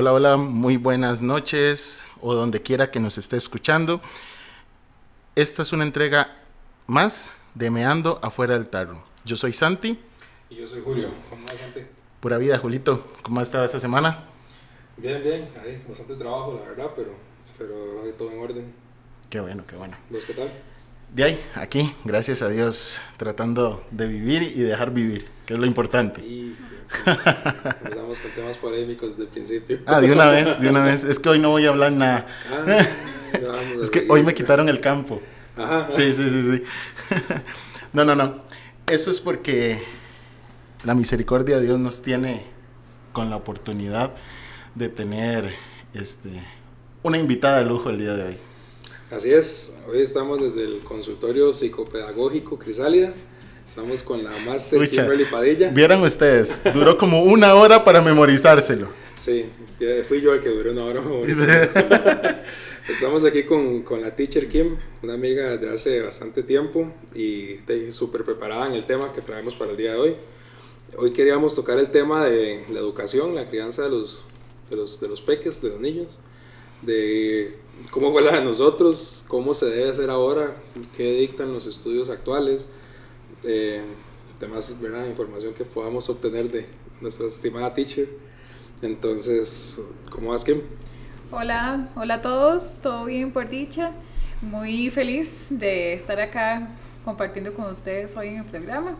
Hola, hola, muy buenas noches o donde quiera que nos esté escuchando. Esta es una entrega más de Meando afuera del tarro. Yo soy Santi. Y yo soy Julio. ¿Cómo vas, Santi? Pura vida, Julito. ¿Cómo ha estado esta semana? Bien, bien. Hay bastante trabajo, la verdad, pero, pero todo en orden. Qué bueno, qué bueno. ¿Vos qué tal? De ahí, aquí, gracias a Dios, tratando de vivir y dejar vivir, que es lo importante. Y empezamos con temas polémicos desde el principio. Ah, de una vez, de una vez. Es que hoy no voy a hablar nada. Ah, Es que seguir. hoy me quitaron el campo. Ajá. Sí, sí, sí, sí. No, no, no. Eso es porque la misericordia de Dios nos tiene con la oportunidad de tener este, una invitada de lujo el día de hoy. Así es. Hoy estamos desde el consultorio psicopedagógico Crisálida. Estamos con la máster Pucha. Kimberly Padilla. Vieran ustedes, duró como una hora para memorizárselo. Sí, fui yo el que duró una hora. Estamos aquí con, con la teacher Kim, una amiga de hace bastante tiempo y súper preparada en el tema que traemos para el día de hoy. Hoy queríamos tocar el tema de la educación, la crianza de los, de los, de los peques, de los niños, de cómo fue la de nosotros, cómo se debe hacer ahora, qué dictan los estudios actuales, eh, temas, ¿verdad? información que podamos obtener de nuestra estimada teacher. Entonces, ¿cómo vas, Kim? Hola, hola a todos, todo bien por dicha. Muy feliz de estar acá compartiendo con ustedes hoy en el programa.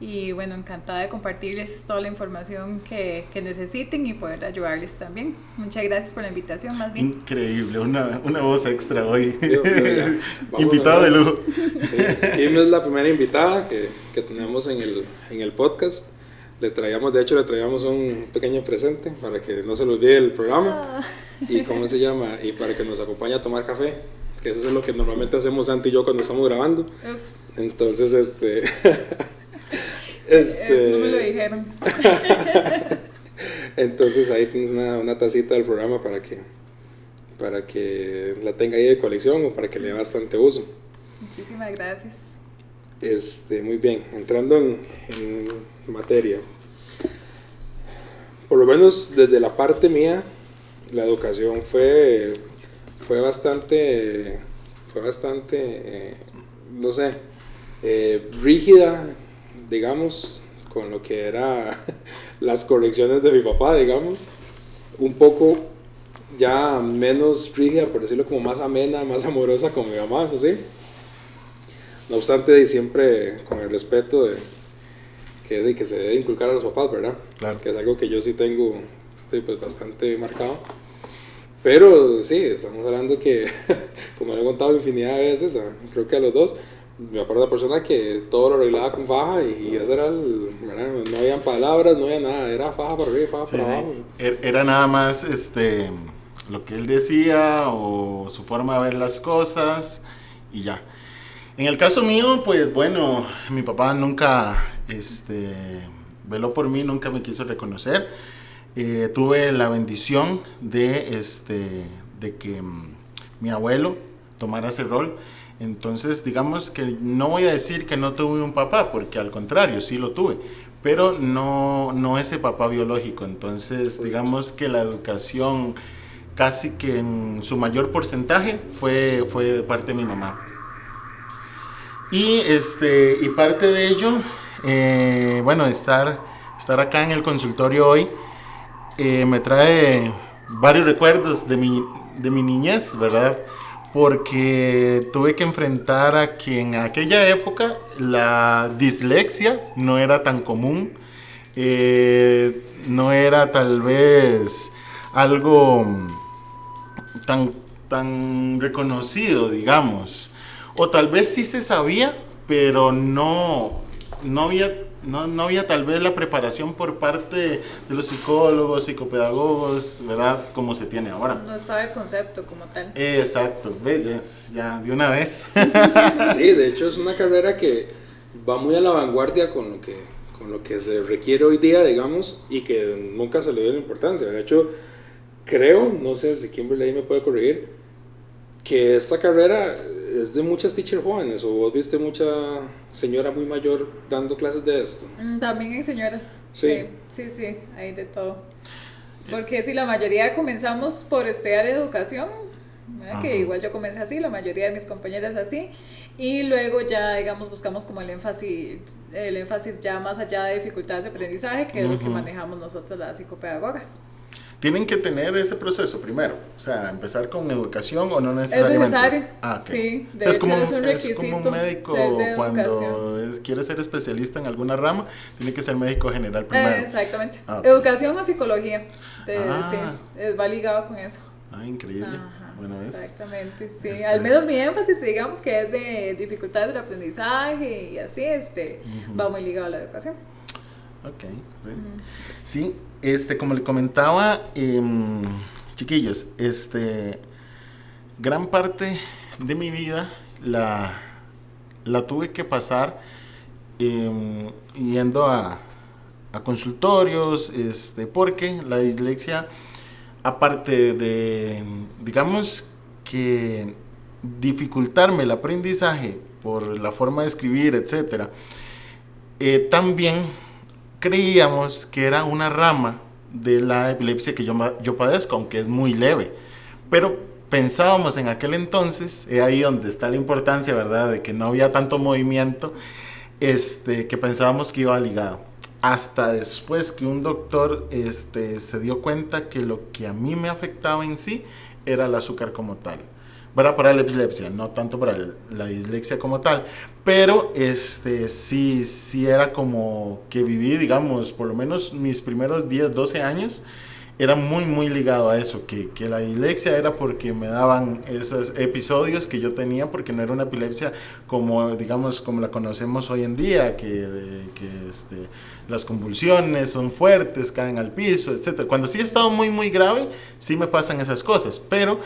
Y bueno, encantada de compartirles toda la información que, que necesiten y poder ayudarles también. Muchas gracias por la invitación, más bien. Increíble, una, una voz extra hoy. Yo- yo Invitado de lujo. Sí, Kim es la primera invitada que, que tenemos en el, en el podcast. Le traíamos, de hecho, le traíamos un pequeño presente para que no se le olvide el programa. ¿Y cómo se llama? Y para que nos acompañe a tomar café. Que eso es lo que normalmente hacemos Santi y yo cuando estamos grabando. Ups, Entonces, este. este no me lo dijeron. Entonces ahí tienes una, una tacita del programa para que, para que la tenga ahí de colección o para que le dé bastante uso. Muchísimas gracias. Este, muy bien, entrando en, en materia. Por lo menos desde la parte mía, la educación fue, fue bastante, fue bastante, eh, no sé, eh, rígida, digamos, con lo que era las correcciones de mi papá, digamos. Un poco ya menos rígida, por decirlo como más amena, más amorosa con mi mamá, eso sí. No obstante, y siempre con el respeto de que, de que se debe inculcar a los papás, ¿verdad? Claro. Que es algo que yo sí tengo pues, bastante marcado. Pero sí, estamos hablando que, como le he contado infinidad de veces, a- creo que a los dos, me acuerdo de una persona que todo lo arreglaba con faja y eso era, el, ¿verdad? No habían palabras, no había nada, era faja para arriba y faja Sí, para sí. abajo. Er- Era nada más este, lo que él decía o su forma de ver las cosas y ya. En el caso mío, pues bueno, mi papá nunca este, veló por mí, nunca me quiso reconocer. Eh, tuve la bendición de, este, de que mm, mi abuelo tomara ese rol. Entonces, digamos que no voy a decir que no tuve un papá, porque al contrario, sí lo tuve, pero no, no ese papá biológico. Entonces, digamos que la educación casi que en su mayor porcentaje fue, fue de parte de mi mamá. Y, este, y parte de ello, eh, bueno, estar, estar acá en el consultorio hoy eh, me trae varios recuerdos de mi, de mi niñez, ¿verdad? Porque tuve que enfrentar a que en aquella época la dislexia no era tan común, eh, no era tal vez algo tan, tan reconocido, digamos. O tal vez sí se sabía, pero no, no, había, no, no había tal vez la preparación por parte de los psicólogos, psicopedagogos, ¿verdad? Como se tiene ahora. No estaba el concepto como tal. Exacto, ¿ves? Ya, de una vez. Sí, de hecho es una carrera que va muy a la vanguardia con lo que, con lo que se requiere hoy día, digamos, y que nunca se le dio la importancia. De hecho, creo, no sé si Kimberly me puede corregir, que esta carrera es de muchas teachers jóvenes, o vos viste mucha señora muy mayor dando clases de esto. Mm, También hay señoras. Sí. Sí, sí, sí, hay de todo. Porque si la mayoría comenzamos por estudiar educación, que igual yo comencé así, la mayoría de mis compañeras así, y luego ya, digamos, buscamos como el énfasis, el énfasis ya más allá de dificultades de aprendizaje, que es lo que manejamos nosotros las psicopedagogas tienen que tener ese proceso primero. O sea, empezar con educación o no necesariamente. Es necesario. Ah, Sí, de es, como, es, un es, como, un médico cuando quiere ser especialista en alguna rama, tiene que ser médico general primero. exactamente. Ah, educación o psicología. ah. Sí, va ligado con eso. Ah, increíble. bueno, es, exactamente, sí. Este Al menos mi énfasis, digamos que es de dificultades del aprendizaje y así, este, va muy ligado a la educación. Ok, sí, este, como le comentaba, em, chiquillos, este, gran parte de mi vida la, la tuve que pasar em, yendo a, a, consultorios, este, porque la dislexia, aparte de, digamos que dificultarme el aprendizaje por la forma de escribir, etcétera, eh, también creíamos que era una rama de la epilepsia que yo, yo padezco, aunque es muy leve. Pero pensábamos en aquel entonces, es ahí donde está la importancia, ¿verdad?, de que no había tanto movimiento, este, que pensábamos que iba ligado. Hasta después que un doctor este, se dio cuenta que lo que a mí me afectaba en sí era el azúcar como tal para la epilepsia, no tanto para la dislexia como tal, pero este, sí, sí era como que viví, digamos, por lo menos mis primeros 10, 12 años, era muy, muy ligado a eso, que, que, la dislexia era porque me daban esos episodios que yo tenía, porque no era una epilepsia como, digamos, como la conocemos hoy en día, que, que este, las convulsiones son fuertes, caen al piso, etc. Cuando sí he estado muy, muy grave, sí me pasan esas cosas, pero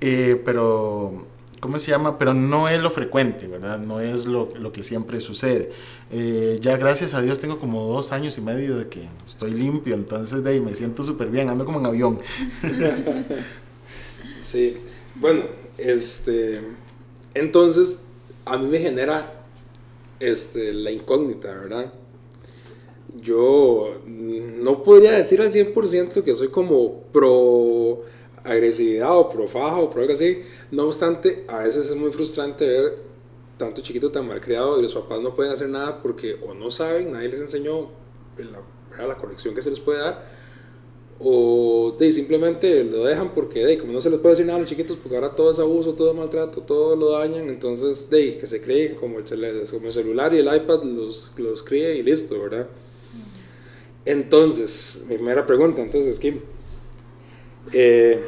eh, pero, ¿cómo se llama? Pero no es lo frecuente, ¿verdad? No es lo, lo que siempre sucede. Eh, ya gracias a Dios tengo como dos años y medio de que estoy limpio, entonces de me siento súper bien, ando como en avión. sí, bueno, este, entonces a mí me genera este, la incógnita, ¿verdad? Yo no podría decir al 100% que soy como pro agresividad o profaja o pro algo así. No obstante, a veces es muy frustrante ver tanto chiquito tan mal criado y los papás no pueden hacer nada porque o no saben, nadie les enseñó la, la corrección que se les puede dar o de, simplemente lo dejan porque de, como no se les puede decir nada a los chiquitos porque ahora todo es abuso, todo es maltrato, todo lo dañan, entonces de, que se cree como el, como el celular y el iPad los, los críe y listo, ¿verdad? Entonces, mi primera pregunta, entonces, Kim, eh,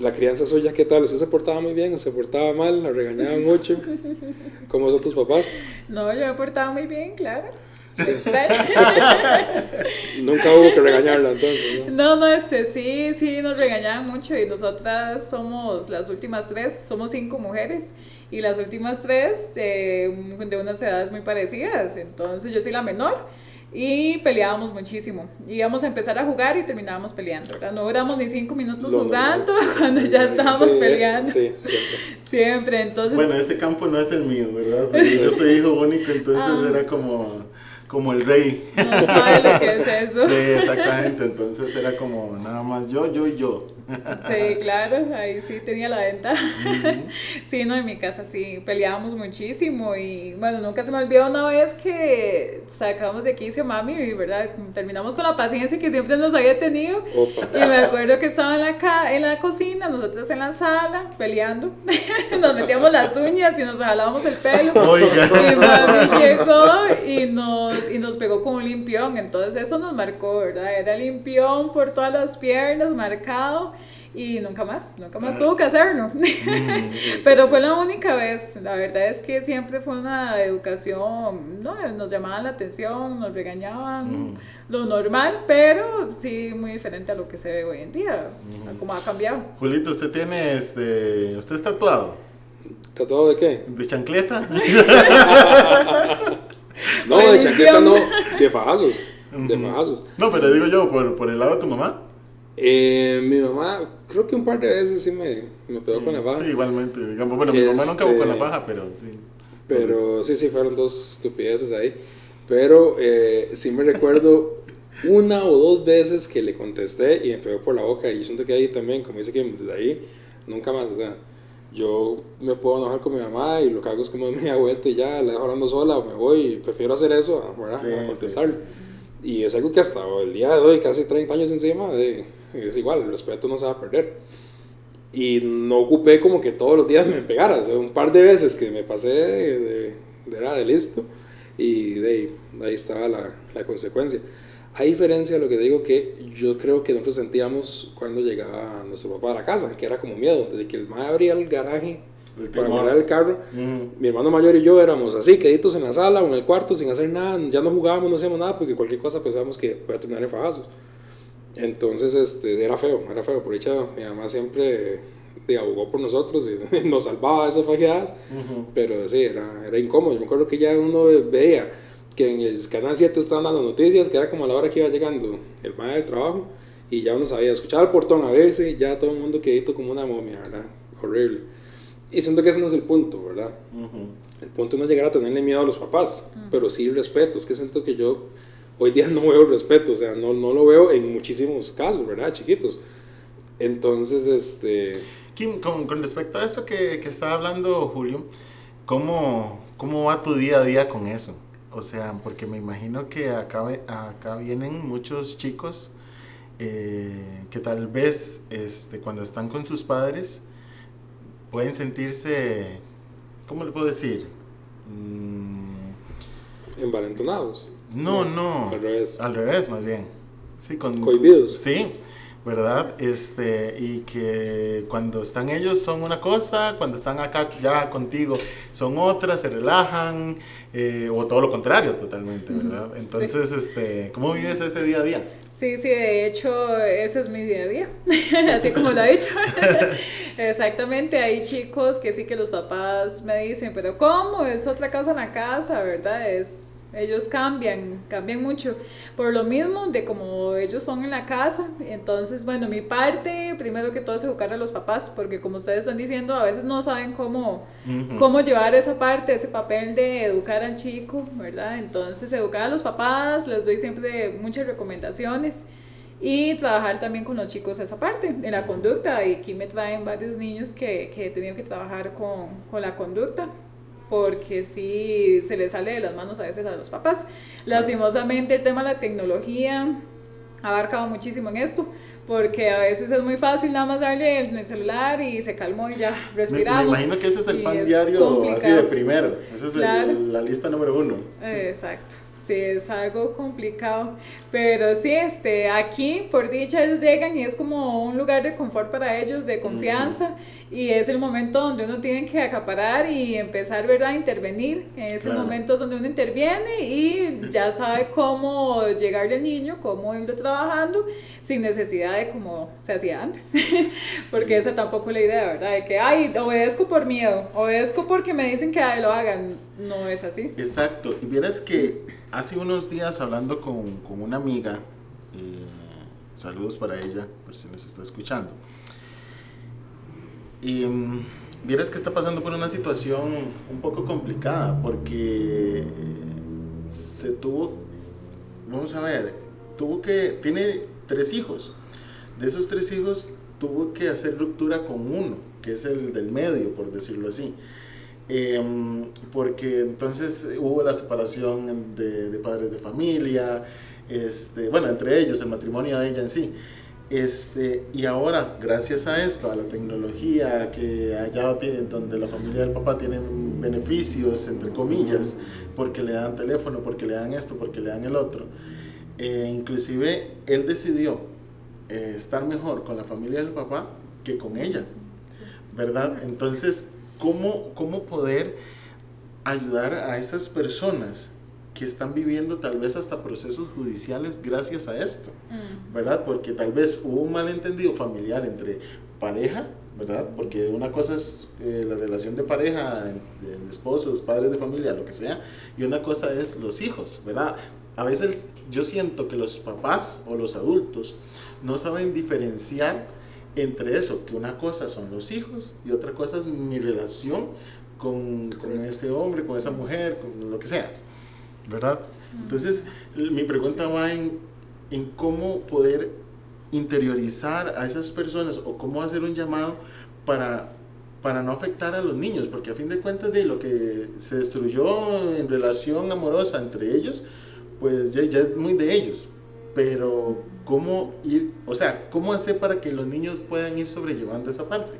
la crianza suya, ¿qué tal? ¿Usted se portaba muy bien o se portaba mal? ¿La regañaban mucho? ¿Cómo son tus papás? No, yo me portaba muy bien, claro. Nunca hubo que regañarla entonces, ¿no? No, no, este, sí, sí, nos regañaban mucho y nosotras somos las últimas tres, somos cinco mujeres y las últimas tres eh, de unas edades muy parecidas, entonces yo soy la menor y peleábamos muchísimo. Íbamos a empezar a jugar y terminábamos peleando, No duramos ni cinco minutos jugando cuando ya estábamos peleando. Sí, siempre. siempre. entonces... Bueno, ese campo no es el mío, ¿verdad? yo soy hijo único, entonces ah. era como como el rey. No sabe lo que es eso. Sí, exactamente. Entonces era como nada más yo, yo y yo. Sí, claro, ahí sí tenía la venta. Sí, no, en mi casa sí peleábamos muchísimo y bueno, nunca se me olvidó una vez que sacamos de quicio mami y verdad, terminamos con la paciencia que siempre nos había tenido. Y me acuerdo que estaba en la, en la cocina, nosotros en la sala, peleando. nos metíamos las uñas y nos jalábamos el pelo. Y mami llegó y nos, y nos pegó con un limpión, entonces eso nos marcó, ¿verdad? Era limpión por todas las piernas, marcado y nunca más, nunca más tuvo que hacerlo. Mm, Pero fue la única vez, la verdad es que siempre fue una educación, no, nos llamaban la atención, nos regañaban, mm. lo normal, pero sí muy diferente a lo que se ve hoy en día, mm. como ha cambiado. Julito, usted tiene, este, usted está tatuado. ¿Tatuado de qué? ¿De chancleta? no, de chancleta no, de fajazos, de fajazos. No, pero digo yo, por, por el lado de tu mamá. Eh, mi mamá, creo que un par de veces sí me, me pegó con la faja. Sí, igualmente. Digamos, bueno, mi mamá nunca buscó con la faja, pero sí. Pero sí, sí, fueron dos estupideces ahí. Pero eh, sí me recuerdo una o dos veces que le contesté y me pegó por la boca y yo siento que ahí también, como dice que desde ahí, nunca más, o sea, yo me puedo enojar con mi mamá y lo que hago es como me da vuelta y ya la dejo hablando sola o me voy y prefiero hacer eso, ¿verdad? Sí, a contestarle. sí, sí, Y es algo que hasta el día de hoy, casi 30 años encima, de, es igual, el respeto no se va a perder. Y no ocupé como que todos los días me pegara, o sea, un par de veces que me pasé de, de, de, de listo y de ahí, estaba la, la consecuencia. A diferencia de lo que digo que yo creo que nosotros sentíamos cuando llegaba nuestro papá a la casa, que era como miedo, desde que el madre abría el garaje El para guardar el carro, mi hermano mayor y yo éramos así, queditos en la sala o en el cuarto sin hacer nada, ya no jugábamos, no hacíamos nada porque cualquier cosa pensábamos que podía terminar en fajazos. Entonces este, era feo, era feo, por dicha mi mamá siempre de, abogó por nosotros y nos salvaba de esas fajeadas, Ujú. pero sí, era, era incómodo. Yo me acuerdo que ya uno veía que en el canal 7 estaban dando noticias, que era como a la hora que iba llegando el madre del trabajo, y ya uno sabía, escuchaba el portón abrirse, ya todo el mundo quedito como una momia, ¿verdad? Horrible. Y siento que ese no es el punto, ¿verdad? Ujú. El punto no es llegar a tenerle miedo a los papás, pero sí respeto. Es que siento que yo hoy día no veo el respeto, o sea, no, no lo veo en muchísimos casos, ¿verdad? Chiquitos. Entonces, este. Kim, con, con respecto a eso que, que estaba hablando Julio, ¿cómo, ¿cómo va tu día a día con eso? O sea, porque me imagino que acá, acá vienen muchos chicos eh, que tal vez este, cuando están con sus padres pueden sentirse, ¿cómo le puedo decir? Mm, envalentonados. No, no. Al revés. Al revés, más bien. Sí, con, Cohibidos. Sí, ¿verdad? Este, y que cuando están ellos son una cosa, cuando están acá ya contigo son otra, se relajan, eh, o todo lo contrario totalmente, ¿verdad? Entonces, este, ¿cómo vives ese día a día? Sí, sí, de hecho, ese es mi día a día, así como lo ha dicho. Exactamente, hay chicos que sí que los papás me dicen, pero ¿cómo? Es otra casa en la casa, ¿verdad? Es, ellos cambian, cambian mucho. Por lo mismo de como ellos son en la casa, entonces, bueno, mi parte, primero que todo es educar a los papás, porque como ustedes están diciendo, a veces no saben cómo, Ujú. cómo llevar esa parte, ese papel de educar al chico, ¿verdad? Entonces, educar a los papás, les doy siempre muchas recomendaciones y trabajar también con los chicos esa parte, de la conducta. Y aquí me traen varios niños que, que he tenido que trabajar con, con la conducta porque sí se les sale de las manos a veces a los papás. Lastimosamente el tema de la tecnología ha abarcado muchísimo en esto, porque a veces es muy fácil nada más darle el, el celular y se calmó y ya Me, me respiramos. imagino que ese es el pan diario así complicado. de primero. Esa es el- Claro. la lista número uno. Exacto. Sí, es algo complicado. Pero sí, este, aquí por dicha ellos llegan y es como un lugar de confort para ellos, de confianza. Y es el momento donde uno tiene que acaparar y empezar, ¿verdad?, a intervenir. Es el Claro. momento donde uno interviene y ya sabe cómo llegarle al niño, cómo irlo trabajando, sin necesidad de como se hacía antes. porque esa tampoco es la idea, ¿verdad? De que, ay, obedezco por miedo, obedezco porque me dicen que ay, lo hagan. No es así. Exacto. Y vieras que hace unos días hablando con, con una amiga, eh, saludos para ella, por si nos está escuchando. Y mm, vieras que está pasando por una situación un poco complicada porque eh, se tuvo, vamos a ver, tuvo que, tiene tres hijos. De esos tres hijos tuvo que hacer ruptura con uno, que es el del medio, por decirlo así. Em, porque entonces hubo la separación de, de padres de familia, este, bueno, entre ellos, el matrimonio de ella en sí. Este, y ahora, gracias a esto, a la tecnología, que allá tiene, donde la familia del papá tiene beneficios, entre comillas, porque le dan teléfono, porque le dan esto, porque le dan el otro, eh, inclusive él decidió eh, estar mejor con la familia del papá que con ella, ¿verdad? Entonces, ¿cómo, cómo poder ayudar a esas personas que están viviendo tal vez hasta procesos judiciales gracias a esto? ¿verdad? Porque tal vez hubo un malentendido familiar entre pareja, ¿verdad? Porque una cosa es eh, la relación de pareja, de esposos, padres de familia, lo que sea, y una cosa es los hijos, ¿verdad? A veces yo siento que los papás o los adultos no saben diferenciar entre eso, que una cosa son los hijos y otra cosa es mi relación con, con ese hombre, con esa mujer, con lo que sea, ¿verdad? Entonces, mi pregunta va en en cómo poder interiorizar a esas personas o cómo hacer un llamado para, para no afectar a los niños, porque a fin de cuentas de lo que se destruyó en relación amorosa entre ellos, pues ya, ya es muy de ellos. Pero cómo ir, o sea, cómo hacer para que los niños puedan ir sobrellevando esa parte.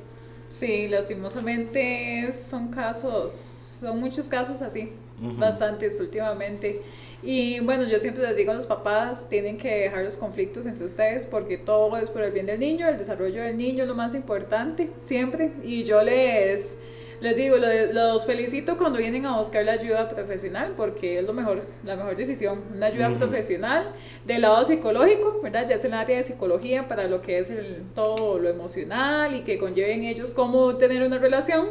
Sí, lastimosamente son casos, son muchos casos así, bastantes últimamente. Y bueno, yo siempre les digo a los papás, tienen que dejar los conflictos entre ustedes porque todo es por el bien del niño, el desarrollo del niño es lo más importante, siempre. Y yo les les digo, los felicito cuando vienen a buscar la ayuda profesional porque es lo mejor, la mejor decisión, una ayuda profesional del lado psicológico, ¿verdad? Ya es el área de psicología para lo que es el, todo lo emocional y que conlleven ellos cómo tener una relación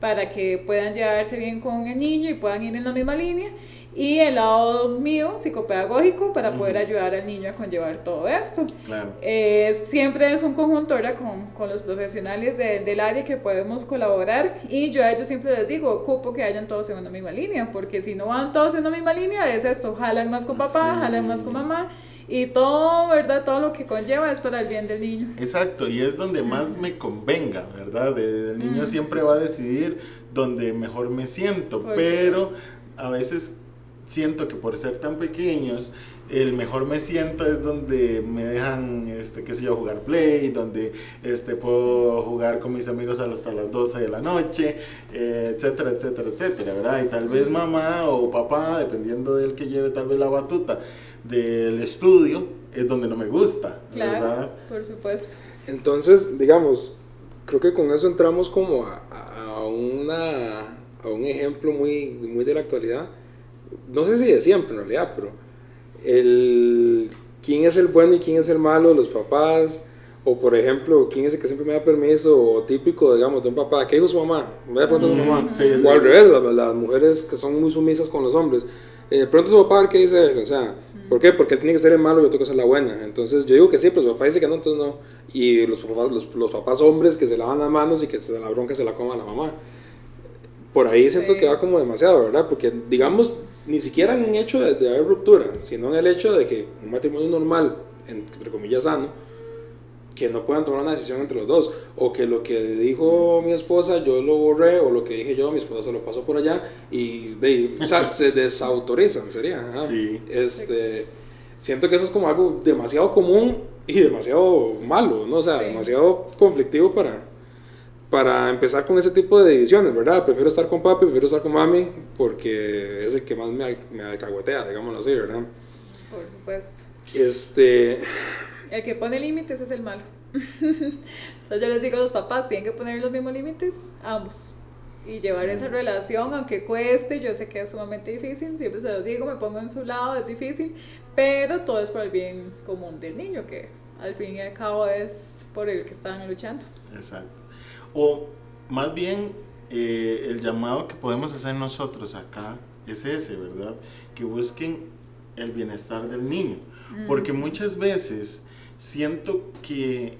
para que puedan llevarse bien con el niño y puedan ir en la misma línea y el lado mío, psicopedagógico, para poder ayudar al niño a conllevar todo esto. Claro. Eh, siempre es un conjunto ahora con, con los profesionales del área que podemos colaborar y yo a ellos siempre les digo, ocupo que hayan todos en una misma línea, porque si no van todos en una misma línea es esto, jalan más con papá, jalan más con mamá. Y todo, ¿verdad? Todo lo que conlleva es para el bien del niño. Exacto, y es donde más me convenga, ¿verdad? El niño siempre va a decidir donde mejor me siento, pero a veces siento que por ser tan pequeños, el mejor me siento es donde me dejan, este, qué sé yo, jugar play, donde este, puedo jugar con mis amigos hasta las 12 de la noche, eh, etcétera, etcétera, etcétera, ¿verdad? Y tal vez mamá o papá, dependiendo del que lleve tal vez la batuta del estudio, es donde no me gusta, claro, por supuesto. Entonces, digamos, creo que con eso entramos como a, a, una, a un ejemplo muy, muy de la actualidad no sé si de siempre en realidad, pero el quién es el bueno y quién es el malo, los papás, o por ejemplo, quién es el que siempre me da permiso, o típico, digamos, de un papá, ¿qué dijo su mamá? Me da preguntar a su mamá. o al revés, las, mujeres que son muy sumisas con los hombres. Eh, pronto su papá, ¿qué dice él? O sea, ¿por qué? Porque él tiene que ser el malo y yo tengo que ser la buena. Entonces yo digo que sí, pero su papá dice que no, entonces no. Y los papás, los, los papás hombres que se lavan las manos y que se la bronca se la coma la mamá. Por ahí siento que va como demasiado, ¿verdad? Porque digamos, ni siquiera en el hecho de, haber ruptura, sino en el hecho de que un matrimonio normal, entre comillas sano, que no puedan tomar una decisión entre los dos, o que lo que dijo mi esposa yo lo borré, o lo que dije yo, mi esposa se lo pasó por allá, y de, o sea, se desautorizan, sería. Sí. Este, siento que eso es como algo demasiado común y demasiado malo, ¿no? O sea, demasiado conflictivo para, para empezar con ese tipo de divisiones, ¿verdad? Prefiero estar con papi, prefiero estar con mami, porque es el que más me, me alcahuetea, digámoslo así, ¿verdad? Por supuesto. Este... El que pone límites es el malo. Entonces yo les digo a los papás, tienen que poner los mismos límites, ambos. Y llevar esa relación, aunque cueste, yo sé que es sumamente difícil, siempre se los digo, me pongo en su lado, es difícil, pero todo es por el bien común del niño, que al fin y al cabo es por el que están luchando. Exacto. O más bien eh, el llamado que podemos hacer nosotros acá es ese, ¿verdad? Que busquen el bienestar del niño. Mm. Porque muchas veces siento que,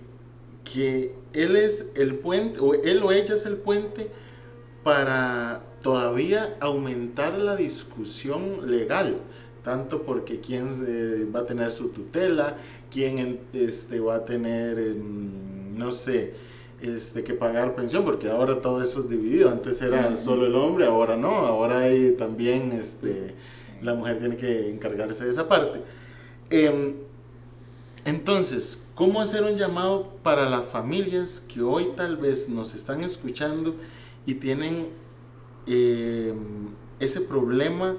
que él es el puente, o él o ella es el puente para todavía aumentar la discusión legal, tanto porque quién eh, va a tener su tutela, quién este, va a tener, no sé, este, que pagar pensión, porque ahora todo eso es dividido. Antes era solo el hombre, ahora no, ahora hay también este, la mujer tiene que encargarse de esa parte. Em, entonces, ¿cómo hacer un llamado para las familias que hoy tal vez nos están escuchando y tienen em, ese problema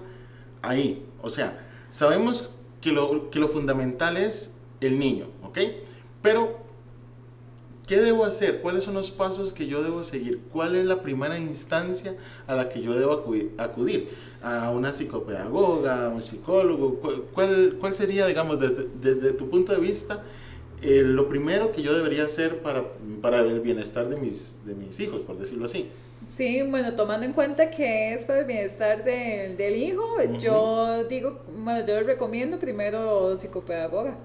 ahí? O sea, sabemos que lo, que lo fundamental es el niño, ¿ok? Pero ¿Qué debo hacer? ¿Cuáles son los pasos que yo debo seguir? ¿Cuál es la primera instancia a la que yo debo acudir? ¿A una psicopedagoga, a un psicólogo? ¿Cuál, cuál sería, digamos, desde, tu punto de vista, eh, lo primero que yo debería hacer para, para el bienestar de mis, de mis hijos, por decirlo así? Sí, bueno, tomando en cuenta que es para el bienestar del, del hijo, yo digo, bueno, yo les recomiendo primero psicopedagoga.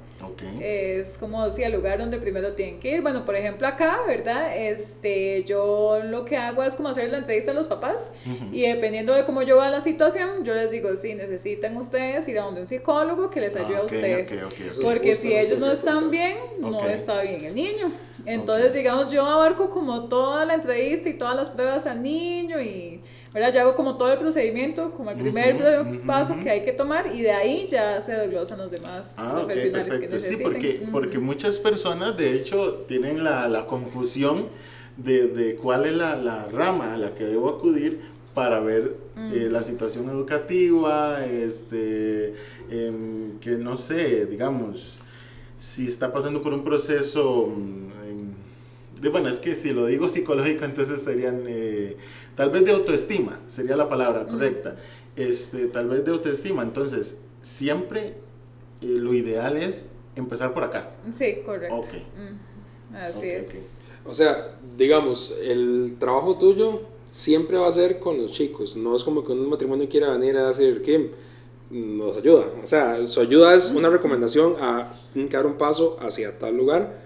Es como decía, el lugar donde primero tienen que ir. Bueno, por ejemplo, acá, ¿verdad? Este, yo lo que hago es como hacer la entrevista a los papás y dependiendo de cómo yo vea la situación, yo les digo, sí, necesitan ustedes ir a donde un psicólogo que les ayude a ustedes. Porque si ellos no están bien, no está bien el niño. Entonces, digamos, yo abarco como toda la entrevista y todas las pruebas al niño y ¿verdad? Yo hago como todo el procedimiento, como el primer paso que hay que tomar y de ahí ya se desglosan los demás ah, profesionales que necesiten. Sí, porque, porque muchas personas de hecho tienen la, la confusión de, de, cuál es la, la, rama a la que debo acudir para ver eh, la situación educativa, este, em, que no sé, digamos, si está pasando por un proceso, mm, de, bueno, es que si lo digo psicológico, entonces serían... Eh, Tal vez de autoestima sería la palabra correcta. Este, tal vez de autoestima. Entonces, siempre eh, lo ideal es empezar por acá. Sí, correcto. Así es. O sea, digamos, el trabajo tuyo siempre va a ser con los chicos. No es como que un matrimonio quiera venir a decir, Kim, nos ayuda. O sea, su ayuda es una recomendación a dar un paso hacia tal lugar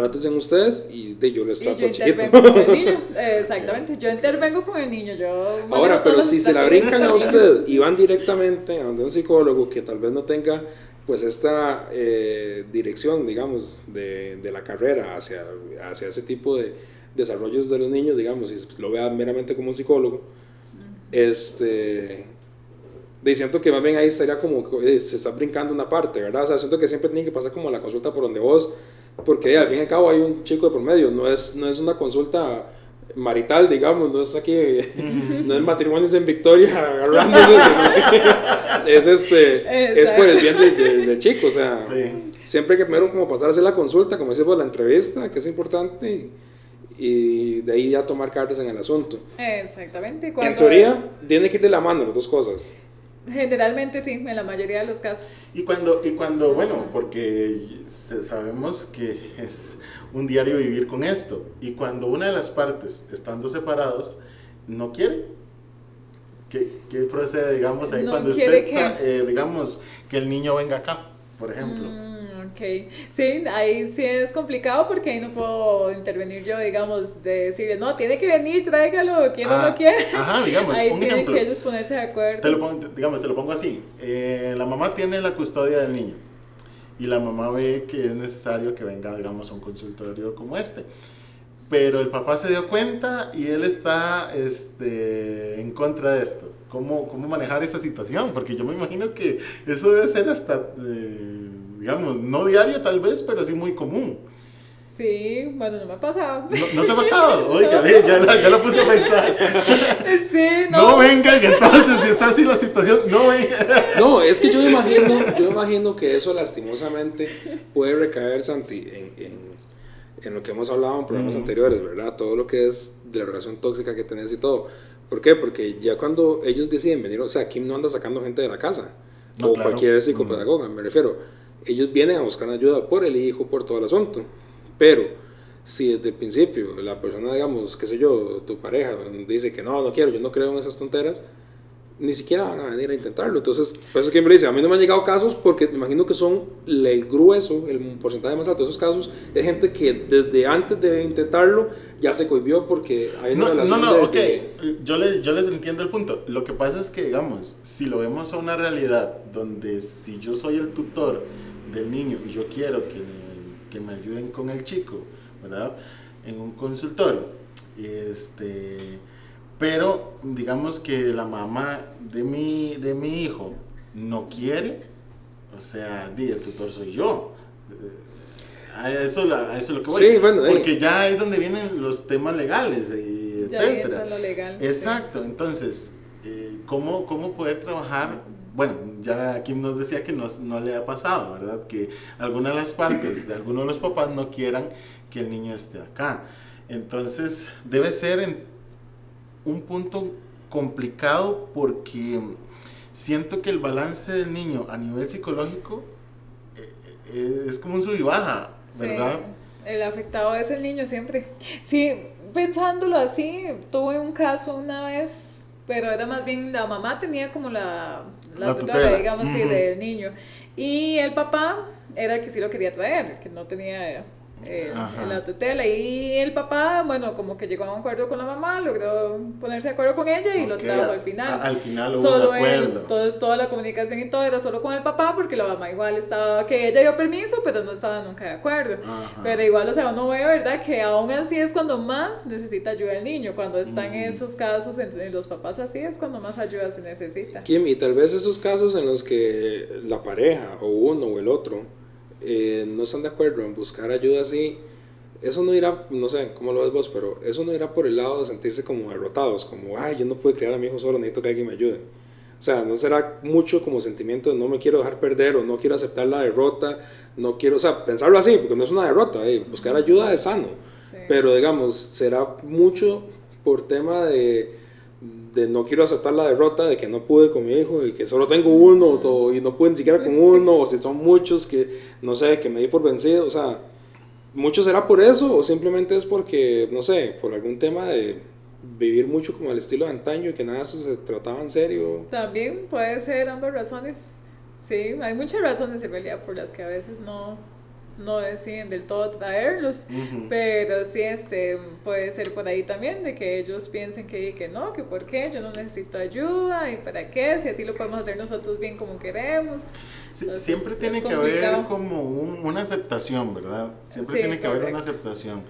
Trátense en ustedes y de yo les trato y yo chiquito. Con el niño. Exactamente, yo intervengo con el niño. Yo Ahora, pero si se la brincan a usted y van directamente a donde un psicólogo que tal vez no tenga pues esta eh, dirección, digamos, de, de, la carrera hacia, hacia ese tipo de desarrollos de los niños, digamos, y lo vea meramente como un psicólogo, este, de siento que más bien ahí estaría como, eh, se está brincando una parte, ¿verdad? O sea, siento que siempre tiene que pasar como la consulta por donde vos porque al fin y al cabo hay un chico de por medio, no es, no es una consulta marital, digamos, no es aquí, no es matrimonios en Victoria agarrándose, es este, es por el bien del, chico, o sea, siempre que primero como pasar a hacer la consulta, como decimos, la entrevista, que es importante, y, de ahí ya tomar cartas en el asunto. Exactamente. En teoría, tiene que ir de la mano las dos cosas. Generalmente sí, en la mayoría de los casos. Y cuando, y cuando bueno, porque sabemos que es un diario vivir con esto, y cuando una de las partes, estando separados, no quiere, ¿qué, qué procede, digamos, ahí cuando usted, eh, digamos, que el niño venga acá, por ejemplo? Mm, Ok, sí, ahí sí es complicado porque ahí no puedo intervenir yo, digamos, de decirle, no, tiene que venir, tráigalo, quien no lo ah, quiere. Ajá, digamos, ahí tienen que ellos ponerse de acuerdo. Te lo pongo, digamos, te lo pongo así, eh, la mamá tiene la custodia del niño y la mamá ve que es necesario que venga, digamos, a un consultorio como este. Pero el papá se dio cuenta y él está este, en contra de esto. ¿Cómo, ¿Cómo manejar esa situación? Porque yo me imagino que eso debe ser hasta... Eh, digamos, no diario tal vez, pero sí muy común. Sí, bueno, no me ha pasado. ¿No, te ha pasado? Oiga, ya, la, ya la puse a pensar. Sí, no. No vengan, entonces si está así la situación, no vengan. No, es que yo imagino, yo imagino que eso lastimosamente puede recaer, Santi, en, en, en lo que hemos hablado en programas anteriores, ¿verdad? Todo lo que es de la relación tóxica que tenés y todo. ¿Por qué? Porque ya cuando ellos deciden venir, o sea, Kim no anda sacando gente de la casa. o cualquier psicopedagoga, me refiero ellos vienen a buscar ayuda por el hijo, por todo el asunto. Pero si desde el principio la persona, digamos, qué sé yo, tu pareja dice que no, no quiero, yo no creo en esas tonteras, ni siquiera van a venir a intentarlo. Entonces, por eso que me dice, a mí no me han llegado casos porque me imagino que son el grueso, el porcentaje más alto de esos casos, es gente que desde antes de intentarlo ya se cohibió porque hay una no, relación No, no, ok, yo, les, yo les entiendo el punto. Lo que pasa es que, digamos, si lo vemos a una realidad donde si yo soy el tutor, del niño y yo quiero que, que me ayuden con el chico, ¿verdad? En un consultorio. Este, pero digamos que la mamá de mi, de mi hijo no quiere, o sea, di, el tutor soy yo. A eso, a eso es lo que voy. Sí, bueno, Porque ya es donde vienen los temas legales, y etcétera. Exacto, entonces, eh, ¿cómo, ¿cómo poder trabajar bueno, ya Kim nos decía que no, no, le ha pasado, ¿verdad? Que alguna de las partes de algunos de los papás no quieran que el niño esté acá. Entonces, debe ser en un punto complicado porque siento que el balance del niño a nivel psicológico eh, eh, es como un sub y baja, ¿verdad? el afectado es el niño siempre. Sí, pensándolo así, tuve un caso una vez, pero era más bien la mamá tenía como la, la, La tutela, tutela. digamos así, Ujú. del niño. Y el papá era el que sí lo quería traer, que no tenía eh, Ajá. la tutela. Y el papá, bueno, como que llegó a un acuerdo con la mamá, logró ponerse de acuerdo con ella y lo trajo al final. a- al final hubo solo un él, entonces toda la comunicación y todo era solo con el papá porque la mamá igual estaba, que ella dio permiso, pero no estaba nunca de acuerdo. Ajá. Pero igual, o sea, uno ve, ¿verdad? Que aún así es cuando más necesita ayuda el niño. Cuando están en esos casos entre los papás así es cuando más ayuda se necesita. Kim, y tal vez esos casos en los que la pareja, o uno o el otro, eh, no están de acuerdo en buscar ayuda así, eso no irá, no sé cómo lo ves vos, pero eso no irá por el lado de sentirse como derrotados, como, ay, yo no puedo criar a mi hijo solo, necesito que alguien me ayude. O sea, no será mucho como sentimiento de no me quiero dejar perder o no quiero aceptar la derrota, no quiero, o sea, pensarlo así, porque no es una derrota, eh, buscar ayuda es sano. Sí. Pero digamos, será mucho por tema de, de no quiero aceptar la derrota, de que no pude con mi hijo y que solo tengo uno o- y no pude ni siquiera con uno, o si son muchos que no sé, que me di por vencido. O sea, mucho será por eso o simplemente es porque, no sé, por algún tema de vivir mucho como el estilo de antaño y que nada de eso se trataba en serio. También puede ser ambas razones. Sí, hay muchas razones en realidad por las que a veces no, no deciden del todo traerlos. Ujú. Pero sí, este, puede ser por ahí también, de que ellos piensen que, que no, que por qué, yo no necesito ayuda y para qué, si así lo podemos hacer nosotros bien como queremos. Sí, Entonces, siempre tiene que haber como un- una aceptación, ¿verdad? Siempre Sí, tiene que haber una aceptación.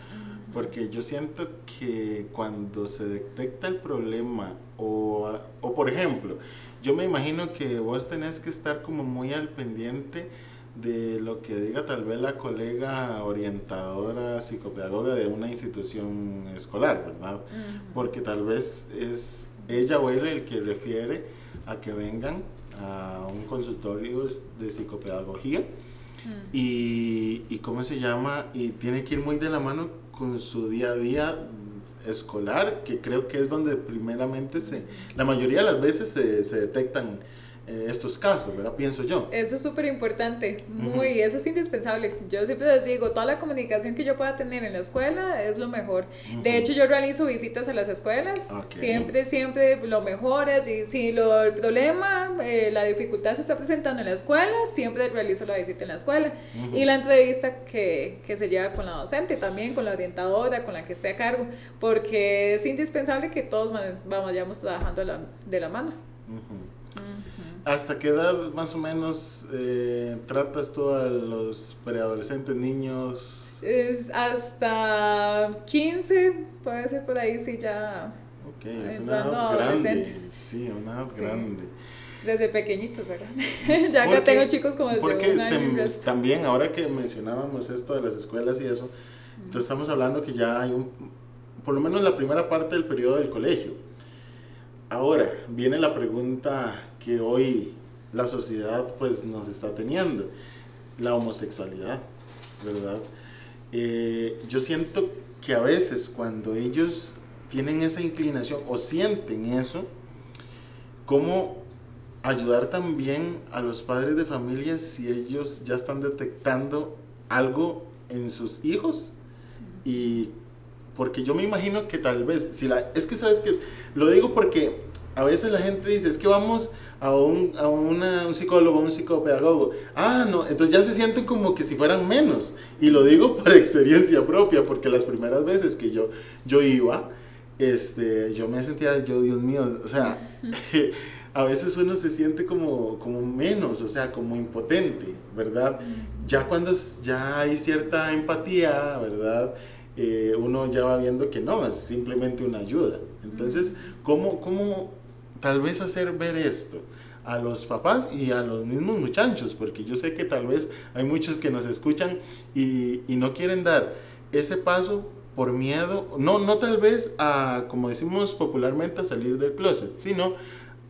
Porque yo siento que cuando se detecta el problema, o, o por ejemplo, yo me imagino que vos tenés que estar como muy al pendiente de lo que diga tal vez la colega orientadora psicopedagoga de una institución escolar, ¿verdad? Porque tal vez es ella o él el que refiere a que vengan a un consultorio de psicopedagogía. Y, y cómo se llama y tiene que ir muy de la mano con su día a día escolar que creo que es donde primeramente se la mayoría de las veces se, se detectan eh, estos casos verdad pienso yo Eso es súper importante, muy, eso es indispensable. Yo siempre les digo, toda la comunicación que yo pueda tener en la escuela es lo mejor. De hecho, yo realizo visitas a las escuelas, Ok. siempre, siempre lo mejor es, y si lo, el problema, eh, la dificultad se está presentando en la escuela, siempre realizo la visita en la escuela. Y la entrevista que, que se lleva con la docente, también con la orientadora, con la que esté a cargo, porque es indispensable que todos vayamos trabajando de la, de la mano. Ujú. ¿Hasta qué edad más o menos eh, tratas tú a los preadolescentes, niños? Es hasta 15, puede ser por ahí, sí, ya Ok, es una edad grande. Sí, una edad Sí. grande. desde pequeñitos, ¿verdad? ya que tengo chicos como desde Porque un año. también, ahora que mencionábamos esto de las escuelas y eso, entonces estamos hablando que ya hay un, por lo menos la primera parte del periodo del colegio. Ahora, viene la pregunta que hoy la sociedad pues nos está teniendo, la homosexualidad, ¿verdad? Eh, yo siento que a veces cuando ellos tienen esa inclinación o sienten eso, ¿cómo ayudar también a los padres de familia si ellos ya están detectando algo en sus hijos? Y porque yo me imagino que tal vez, si la, es que sabes que lo digo porque a veces la gente dice, es que vamos a un, a una- un psicólogo, un psicopedagogo. Ah, no, entonces ya se sienten como que si fueran menos. Y lo digo por experiencia propia, porque las primeras veces que yo, yo iba, este, yo me sentía, yo, Dios mío, o sea, a veces uno se siente como, como menos, o sea, como impotente, ¿verdad? Ya cuando es- ya hay cierta empatía, ¿verdad? Eh, uno ya va viendo que no, es simplemente una ayuda. Entonces, ¿cómo, ¿cómo tal vez hacer ver esto a los papás y a los mismos muchachos? Porque yo sé que tal vez hay muchos que nos escuchan y, y no quieren dar ese paso por miedo, no, no tal vez a, como decimos popularmente, a salir del closet, sino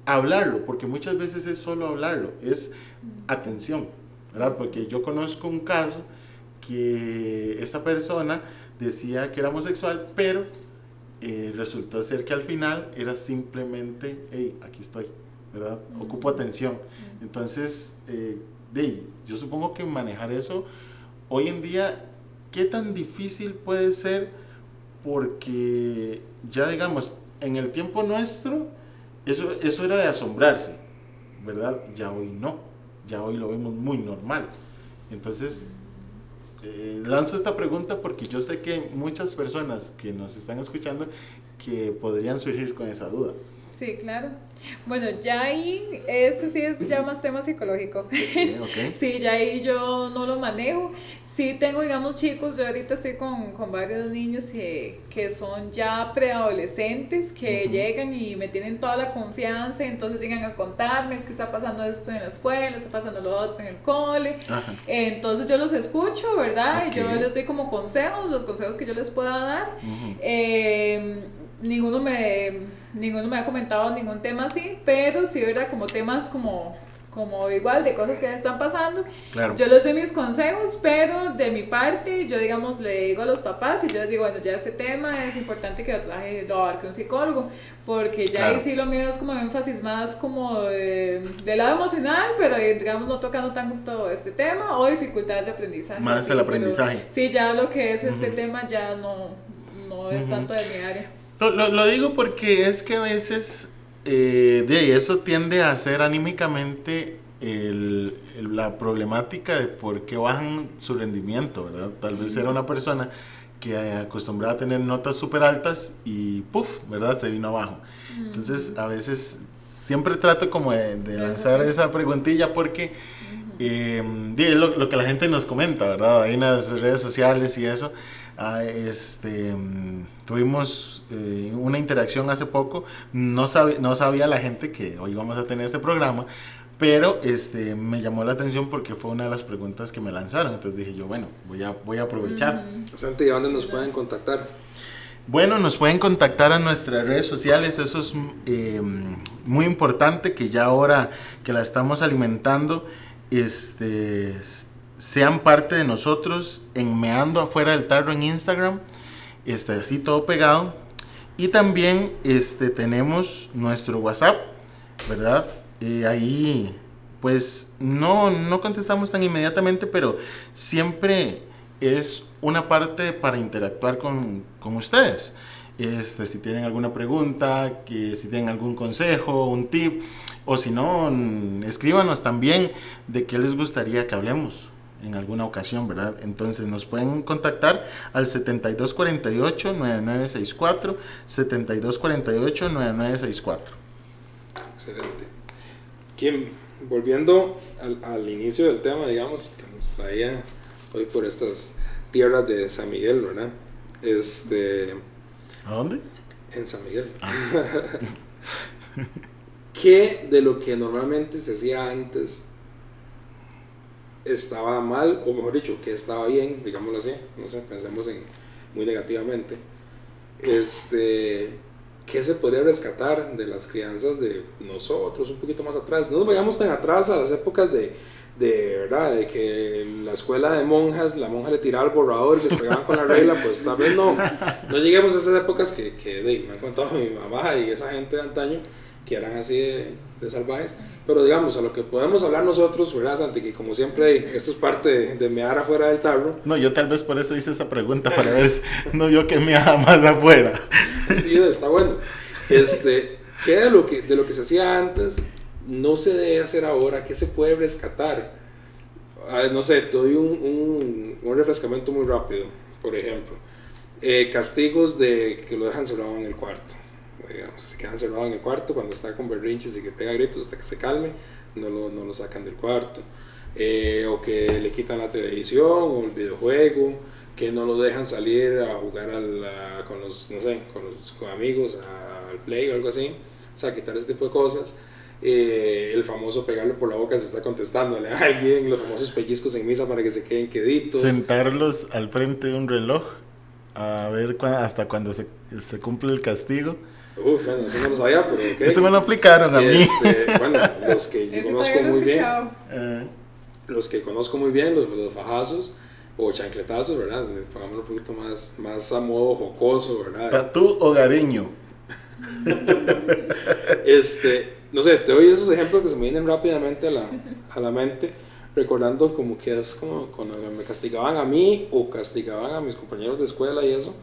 hablarlo, porque muchas veces es solo hablarlo, es atención, ¿verdad? Porque yo conozco un caso que esa persona decía que era homosexual, pero eh, resultó ser que al final era simplemente, hey, aquí estoy, ¿verdad? Ocupo atención. Entonces, eh, de yo supongo que manejar eso hoy en día, ¿qué tan difícil puede ser porque ya digamos, en el tiempo nuestro, eso, eso era de asombrarse, ¿verdad? Ya hoy no, ya hoy lo vemos muy normal. Entonces, eh, lanzo esta pregunta porque yo sé que muchas personas que nos están escuchando que podrían surgir con esa duda. Sí, claro. Bueno, ya ahí, ese sí es ya más tema psicológico. sí, ya ahí yo no lo manejo. Sí tengo, digamos, chicos, yo ahorita estoy con, con varios niños que, que son ya preadolescentes, que llegan y me tienen toda la confianza, entonces llegan a contarme, es que está pasando esto en la escuela, está pasando lo otro en el cole. Entonces yo los escucho, ¿verdad? Y yo les doy como consejos, los consejos que yo les pueda dar. Eh, ninguno me ninguno me ha comentado ningún tema así, pero sí, ¿verdad? Como temas como, como igual de cosas que están pasando. Claro. Yo les doy mis consejos, pero de mi parte, yo digamos, le digo a los papás y yo les digo, bueno, ya este tema es importante que lo traje, lo abarque un psicólogo, porque ya ahí sí lo mío es como énfasis más como de, del lado emocional, pero digamos no tocando tanto este tema o dificultades de aprendizaje. Más el aprendizaje. sí, ya lo que es este tema ya no, no es tanto de mi área. Lo, lo, digo porque es que a veces eh, de eso tiende a ser anímicamente el, la problemática de por qué bajan su rendimiento, ¿verdad? Tal vez era una persona que acostumbraba a tener notas súper altas y puff, ¿verdad? Se vino abajo. Entonces, a veces siempre trato como de, lanzar esa preguntilla porque eh, es lo, lo, que la gente nos comenta, ¿verdad? Ahí en las redes sociales y eso. Ah, este, tuvimos eh, una interacción hace poco, no, no sabía la gente que hoy vamos a tener este programa, pero este, me llamó la atención porque fue una de las preguntas que me lanzaron, entonces dije yo, bueno, voy a, voy a aprovechar. ¿y dónde nos pueden contactar? Bueno, nos pueden contactar a nuestras redes sociales, eso es eh, muy importante que ya ahora que la estamos alimentando, este, sean parte de nosotros en Meando Afuera del Tarro en Instagram, este, así todo pegado. Y también este, tenemos nuestro WhatsApp, ¿verdad? Eh, ahí pues no, no contestamos tan inmediatamente, pero siempre es una parte para interactuar con, con ustedes. Este, si tienen alguna pregunta, que si tienen algún consejo, un tip, o si no, escríbanos también de qué les gustaría que hablemos en alguna ocasión, ¿verdad? Entonces nos pueden contactar al 7248-9964, 7248-9964. Excelente. Kim, volviendo al, al, inicio del tema, digamos, que nos traía hoy por estas tierras de San Miguel, ¿verdad? Este, ¿A dónde? En San Miguel. Ah. ¿Qué de lo que normalmente se hacía antes estaba mal, o mejor dicho, que estaba bien, digámoslo así, no sé, pensemos en muy negativamente, este, ¿qué se podría rescatar de las crianzas de nosotros un poquito más atrás? No nos vayamos tan atrás a las épocas de, de verdad, de que la escuela de monjas, la monja le tiraba el borrador y les pegaban con la regla, pues tal vez no, no lleguemos a esas épocas que, que me han contado mi mamá y esa gente de antaño, que eran así de, de salvajes. Pero digamos, a lo que podemos hablar nosotros, ¿verdad, Santi? Que como siempre, esto es parte de, mear afuera del tarro. No, yo tal vez por eso hice esa pregunta, para ver si no vio que meaba más afuera. Sí, está bueno. Este, ¿Qué de lo, que, de lo que se hacía antes no se debe hacer ahora? ¿Qué se puede rescatar? no sé, te doy un, un, refrescamiento muy rápido, por ejemplo. Eh, castigos de que lo dejan cerrado en el cuarto digamos, se queda encerrado en el cuarto cuando está con berrinches y que pega gritos hasta que se calme, no lo, no lo sacan del cuarto. Eh, o que le quitan la televisión o el videojuego, que no lo dejan salir a jugar con los, no sé, con los amigos, al play o algo así. O sea, quitar ese tipo de cosas. Eh, el famoso pegarle por la boca se está contestándole a alguien, los famosos pellizcos en misa para que se queden queditos. Sentarlos al frente de un reloj a ver hasta cuando se, se cumple el castigo. Uf, bueno, eso no lo sabía, pero ok. Eso me lo aplicaron a mí. Este, bueno, los que yo conozco muy bien, eh. los que conozco muy bien, los, los fajazos o chancletazos, ¿verdad? Pongámoslo un poquito más, más a modo jocoso, ¿verdad? Tatú hogareño. este, no sé, te doy esos ejemplos que se me vienen rápidamente a la, a la mente, recordando como que es como cuando me castigaban a mí o castigaban a mis compañeros de escuela y eso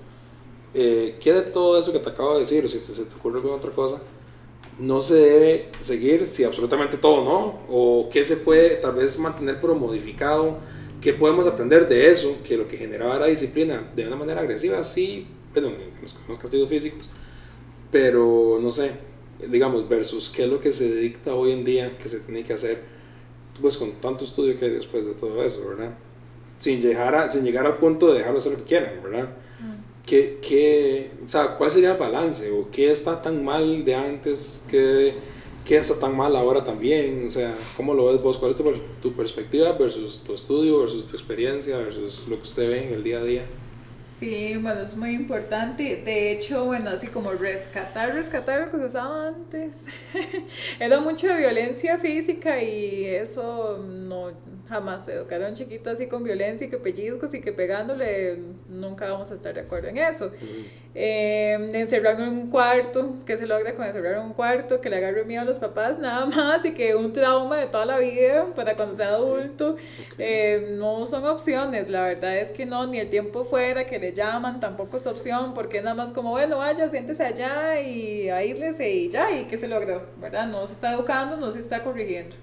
eh, ¿qué de todo eso que te acabo de decir, o si te, se te ocurre alguna otra cosa, no se debe seguir, si absolutamente todo no, o qué se puede tal vez mantener pero modificado, qué podemos aprender de eso, que lo que generaba la disciplina de una manera agresiva, sí, bueno, los, los castigos físicos, pero no sé, digamos, versus qué es lo que se dicta hoy en día que se tiene que hacer, pues con tanto estudio que hay después de todo eso, ¿verdad? Sin llegar, a, sin llegar al punto de dejarlo hacer lo que quieran, ¿verdad? ¿Qué, qué, o sea, ¿Cuál sería el balance? ¿O qué está tan mal de antes? ¿Qué, qué está tan mal ahora también? O sea, ¿cómo lo ves vos? ¿Cuál es tu, tu perspectiva versus tu estudio, versus tu experiencia, versus lo que usted ve en el día a día? Sí, bueno, es muy importante. De hecho, bueno, así como rescatar, rescatar lo que se usaba antes. Era mucho de violencia física y eso no, jamás educar a un chiquito así con violencia y que pellizcos y que pegándole, nunca vamos a estar de acuerdo en eso. Eh, en un cuarto, que se logra con encerrarlo en un cuarto, que le agarre miedo a los papás, nada más, y que un trauma de toda la vida para cuando sea adulto, eh, no son opciones, la verdad es que no, ni el tiempo fuera que le llaman tampoco es opción, porque nada más como, bueno, vaya, siéntese allá y aíslese y ya, y que se logró, ¿verdad? No se está educando, no se está corrigiendo.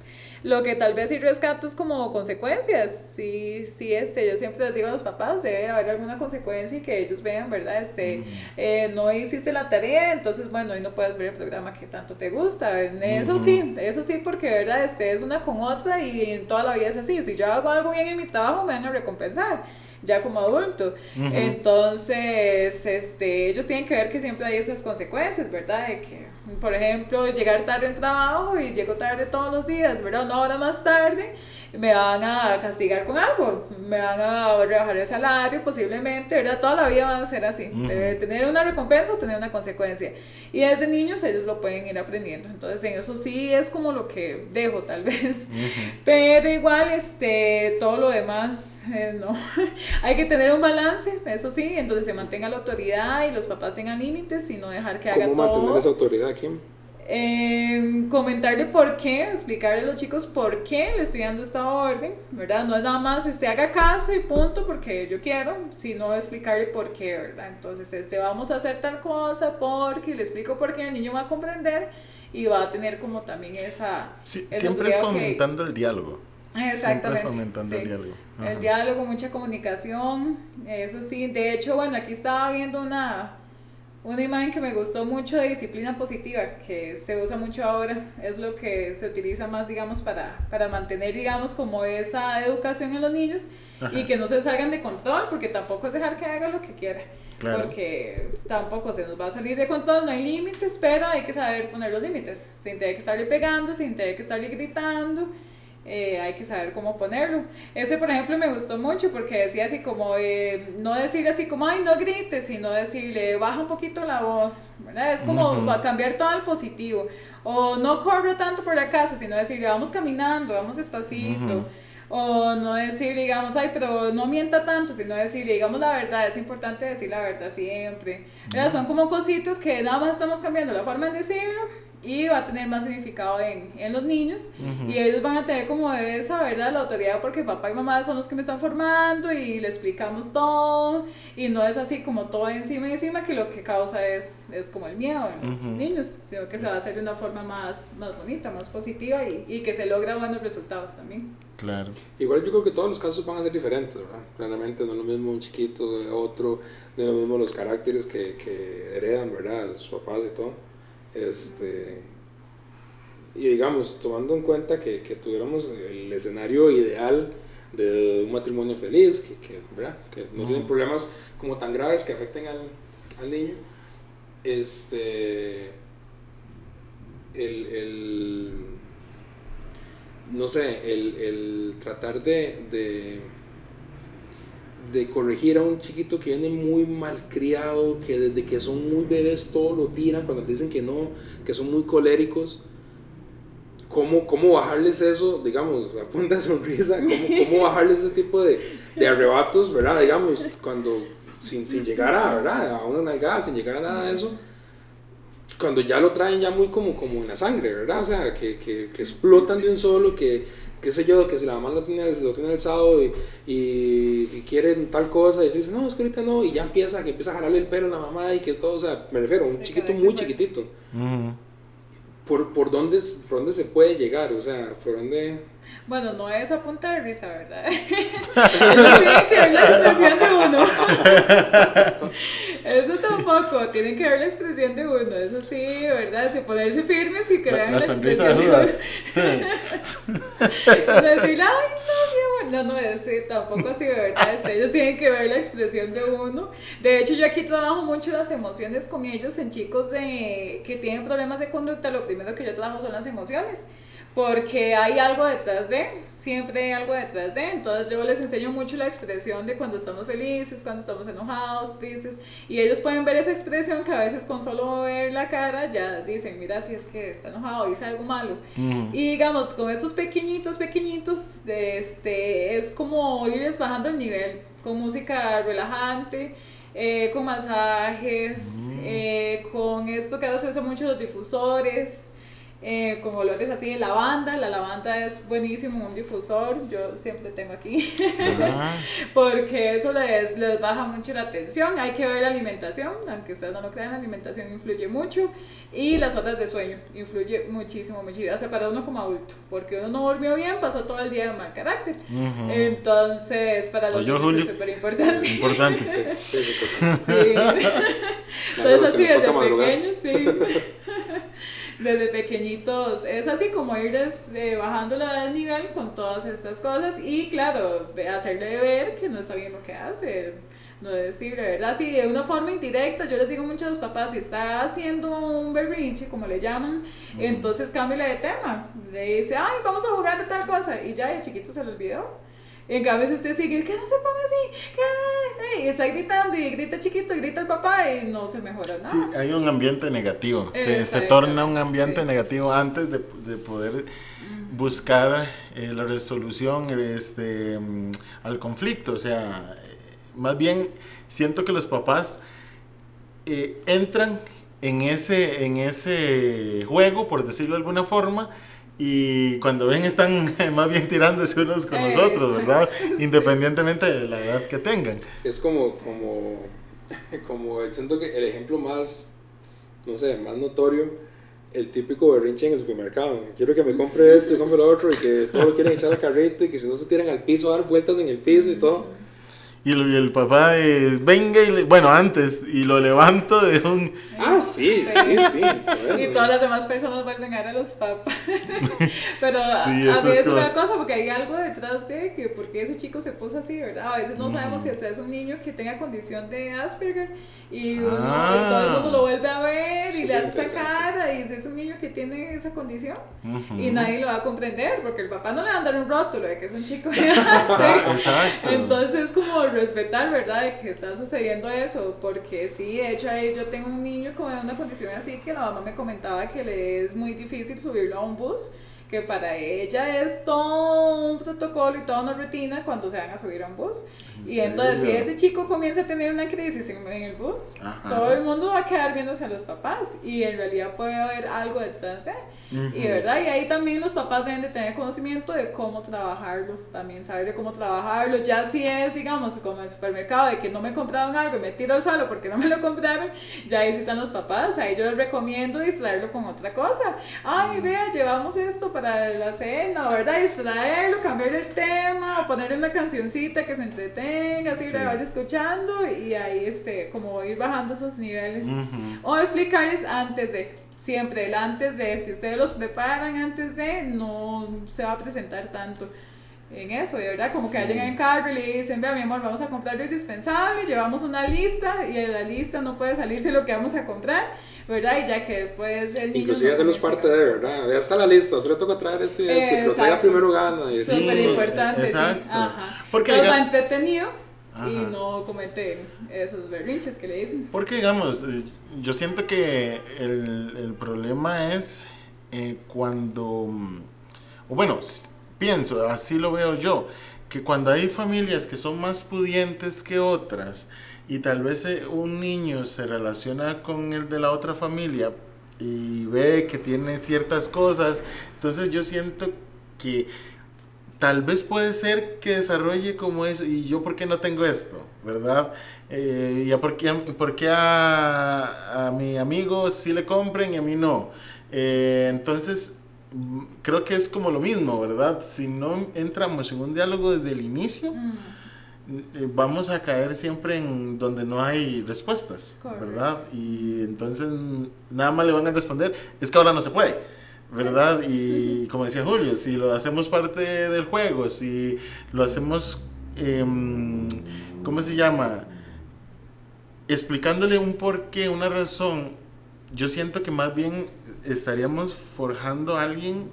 Lo que tal vez sí rescato es como consecuencias. Sí, sí, este, yo siempre les digo a los papás, debe haber alguna consecuencia y que ellos vean, ¿verdad? Este, eh, no hiciste la tarea, entonces, bueno, hoy no puedes ver el programa que tanto te gusta. Eso sí, eso sí, porque, ¿verdad? Este, es una con otra y en toda la vida es así. Si yo hago algo bien en mi trabajo, me van a recompensar ya como adulto. Entonces, este, ellos tienen que ver que siempre hay esas consecuencias, ¿verdad? De que, por ejemplo, llegar tarde al trabajo y llego tarde todos los días, ¿verdad? Una hora más tarde me van a castigar con algo, me van a rebajar el salario posiblemente, ¿verdad? Toda la vida van a ser así, tener una recompensa o tener una consecuencia. Y desde niños ellos lo pueden ir aprendiendo, entonces en eso sí es como lo que dejo tal vez, pero igual este, todo lo demás, eh, no, hay que tener un balance, eso sí, entonces se mantenga la autoridad y los papás tengan límites y no dejar que haga todo. ¿Cómo mantener esa autoridad, Kim? Eh, comentarle por qué, explicarle a los chicos por qué le estoy dando esta orden, ¿verdad? No es nada más, este, haga caso y punto porque yo quiero, sino explicarle por qué, ¿verdad? Entonces, este, vamos a hacer tal cosa porque le explico por qué el niño va a comprender y va a tener como también esa... Sí, siempre es fomentando el diálogo. Exactamente. Siempre fomentando el diálogo. El diálogo, mucha comunicación, eso sí. De hecho, bueno, aquí estaba viendo una una imagen que me gustó mucho de disciplina positiva, que se usa mucho ahora, es lo que se utiliza más, digamos, para, para mantener, digamos, como esa educación en los niños y que no se salgan de control, porque tampoco es dejar que haga lo que quiera. Porque tampoco se nos va a salir de control, no hay límites, pero hay que saber poner los límites, sin tener que estarle pegando, sin tener que estarle gritando eh, hay que saber cómo ponerlo. Ese, por ejemplo, me gustó mucho porque decía así como, eh, no decir así como, ay, no grites, sino decirle, baja un poquito la voz, ¿verdad? Es como cambiar todo al positivo. O no corre tanto por la casa, sino decirle, vamos caminando, vamos despacito. O no decir, digamos, ay, pero no mienta tanto, sino decir, digamos la verdad, es importante decir la verdad siempre. Son como cositas que nada más estamos cambiando la forma de decirlo y va a tener más significado en, en los niños. Y ellos van a tener como esa verdad la autoridad porque papá y mamá son los que me están formando y le explicamos todo. Y no es así como todo encima y encima que lo que causa es, es como el miedo en los niños sino que se va a hacer de una forma más, más bonita, más positiva y, y, que se logra buenos resultados también. Claro. Igual yo creo que todos los casos van a ser diferentes ¿verdad? claramente no es lo mismo un chiquito de otro de lo mismo los caracteres que, que heredan ¿verdad? sus papás y todo este, y digamos, tomando en cuenta que, que tuviéramos el escenario ideal de un matrimonio feliz, que, que, que no tienen problemas como tan graves que afecten al, al niño, este, el, el no sé, el, el tratar de, de de corregir a un chiquito que viene muy mal criado, que desde que son muy bebés todo lo tiran cuando dicen que no, que son muy coléricos. ¿Cómo, cómo bajarles eso, digamos, a punta de sonrisa? ¿Cómo, cómo bajarles ese tipo de, de, arrebatos, verdad? Digamos, cuando, sin, sin llegar a, ¿verdad? A una nalgada, sin llegar a nada de eso. cuando ya lo traen ya muy como, como en la sangre, ¿verdad? O sea, que, que, que explotan de un solo, que qué sé yo, que si la mamá lo tiene, lo tiene alzado y, y, y quieren tal cosa, y se dice, no, es que ahorita no, y ya empieza, que empieza a jalarle el pelo a la mamá y que todo, o sea, me refiero, un El chiquito muy chiquitito. ¿Por, por, dónde, ¿Por dónde se puede llegar? O sea, ¿por dónde...? Bueno, no es a punta de risa, ¿verdad? Eso tiene que ver la expresión de uno. Eso tampoco, tiene que ver la expresión de uno. Eso sí, ¿verdad? Si ponerse firmes y que La, la sonrisa de Judas. Decir, ay, no, mi amor. No, no, es, sí, tampoco así, ¿verdad? Este, ellos tienen que ver la expresión de uno. De hecho, yo aquí trabajo mucho las emociones con ellos en chicos de, que tienen problemas de conducta. Lo primero que yo trabajo son las emociones. Porque hay algo detrás de, siempre hay algo detrás de. Entonces yo les enseño mucho la expresión de cuando estamos felices, cuando estamos enojados, tristes. Y ellos pueden ver esa expresión que a veces con solo ver la cara ya dicen, mira, si es que está enojado, dice algo malo. Ujú. Y digamos, con esos pequeñitos, pequeñitos, este, es como irles bajando el nivel con música relajante, eh, con masajes, eh, con esto que ahora se usa mucho los difusores. Eh, con olores así de lavanda, la lavanda es buenísimo, un difusor, yo siempre tengo aquí, Ah, porque eso les, les baja mucho la tensión, hay que ver la alimentación, aunque ustedes no lo crean, la alimentación influye mucho, y las horas de sueño, influye muchísimo, muchísimo, hace para uno como adulto, porque uno no durmió bien, pasó todo el día de mal carácter, entonces para los niños es súper importante. Importante. Sí, Entonces así desde pequeños, sí. Desde pequeñitos es así como eh, bajando la del nivel con todas estas cosas y claro, de hacerle ver que no está bien lo que hace. No decirle, ¿verdad? Sí, de una forma indirecta, yo les digo mucho a los papás, si está haciendo un berrinche, como le llaman, entonces cámbiale de tema. Le dice, ay, vamos a jugar de tal cosa, y ya el chiquito se lo olvidó. En cambio, si usted sigue, que no se ponga así, que y está gritando y grita chiquito, y grita el papá y no se mejora nada. Sí, hay un ambiente negativo. Se, se torna un ambiente Sí. negativo antes de, de poder buscar eh, la resolución este, mm, al conflicto. O sea, eh, más bien siento que los papás eh, entran en ese, en ese juego, por decirlo de alguna forma, y cuando ven están más bien tirándose unos con los otros, ¿verdad? Independientemente de la edad que tengan. Es como, como, como, siento que el ejemplo más, no sé, más notorio, el típico berrinche en el supermercado. Quiero que me compre esto y compre lo otro y que todo lo quieren echar al carrito y que si no se tiran al piso, a dar vueltas en el piso y todo. Y el, y el papá es, venga y, le- bueno, antes, y lo levanto de un... Ah, sí, sí, sí. Y todas las demás personas vuelven a ver a los papás. Pero a- Sí, a esto mí es es como- una cosa, porque hay algo detrás de que por qué ese chico se puso así, ¿verdad? A veces no sabemos si Mm. ese es un niño que tenga condición de Asperger y, uno- Ah. y todo el mundo lo vuelve a ver y Súper le hace esa cara y dice, es un niño que tiene esa condición Ujú. y nadie lo va a comprender porque el papá no le va a dar un rótulo de que es un chico de Exacto, Asperger. exacto. Entonces, como respetar, ¿verdad? De que está sucediendo eso, porque sí, de hecho, ahí yo tengo un niño con una condición así que la mamá me comentaba que le es muy difícil subirlo a un bus, que para ella es todo un protocolo y toda una rutina cuando se van a subir a un bus. ¿En Y entonces, si ese chico comienza a tener una crisis en, en el bus, Ajá. todo el mundo va a quedar viéndose a los papás y en realidad puede haber algo detrás de. Y verdad, y ahí también los papás deben de tener conocimiento de cómo trabajarlo, también saber de cómo trabajarlo, ya si es, digamos, como en el supermercado, de que no me compraron algo y me tiro al suelo porque no me lo compraron, ya ahí sí están los papás, ahí yo les recomiendo distraerlo con otra cosa. Ay, vea, llevamos esto para la cena, ¿verdad? Distraerlo, cambiar el tema, ponerle una cancioncita que se entretenga, así Sí. la vaya escuchando y ahí, este, como ir bajando esos niveles. Ujú. O explicarles antes de, siempre el antes de, si ustedes los preparan antes de, no se va a presentar tanto en eso, de verdad, como que Sí. vayan en el carro y le dicen, vea mi amor, vamos a comprar lo indispensable, llevamos una lista y en la lista no puede salirse lo que vamos a comprar, ¿verdad? Y ya que después el niño... Inclusive no comience parte de, ¿verdad? Ya está la lista, usted le toca traer esto y esto, y que lo traiga primero gana. Y. Súper Sí, importante, sí. exacto. Ajá. Porque Entonces va diga- entretenido y Ajá. no comete esos berrinches que le dicen. Porque, digamos, eh, yo siento que el, el problema es eh, cuando, mm, o bueno, pienso, así lo veo yo, que cuando hay familias que son más pudientes que otras y tal vez eh, un niño se relaciona con el de la otra familia y ve que tiene ciertas cosas. Entonces yo siento que tal vez puede ser que desarrolle como eso. ¿Y yo por qué no tengo esto? ¿Verdad? Eh, ¿Y por qué, por qué a, a, mi amigo sí le compren y a mí no? Eh, entonces, creo que es como lo mismo, ¿verdad? Si no entramos en un diálogo desde el inicio, mm. eh, vamos a caer siempre en donde no hay respuestas, ¿verdad? Y entonces nada más le van a responder, es que ahora no se puede. ¿verdad? Y como decía Julio, si lo hacemos parte del juego, si lo hacemos, eh, ¿cómo se llama? Explicándole un porqué, una razón, yo siento que más bien estaríamos forjando a alguien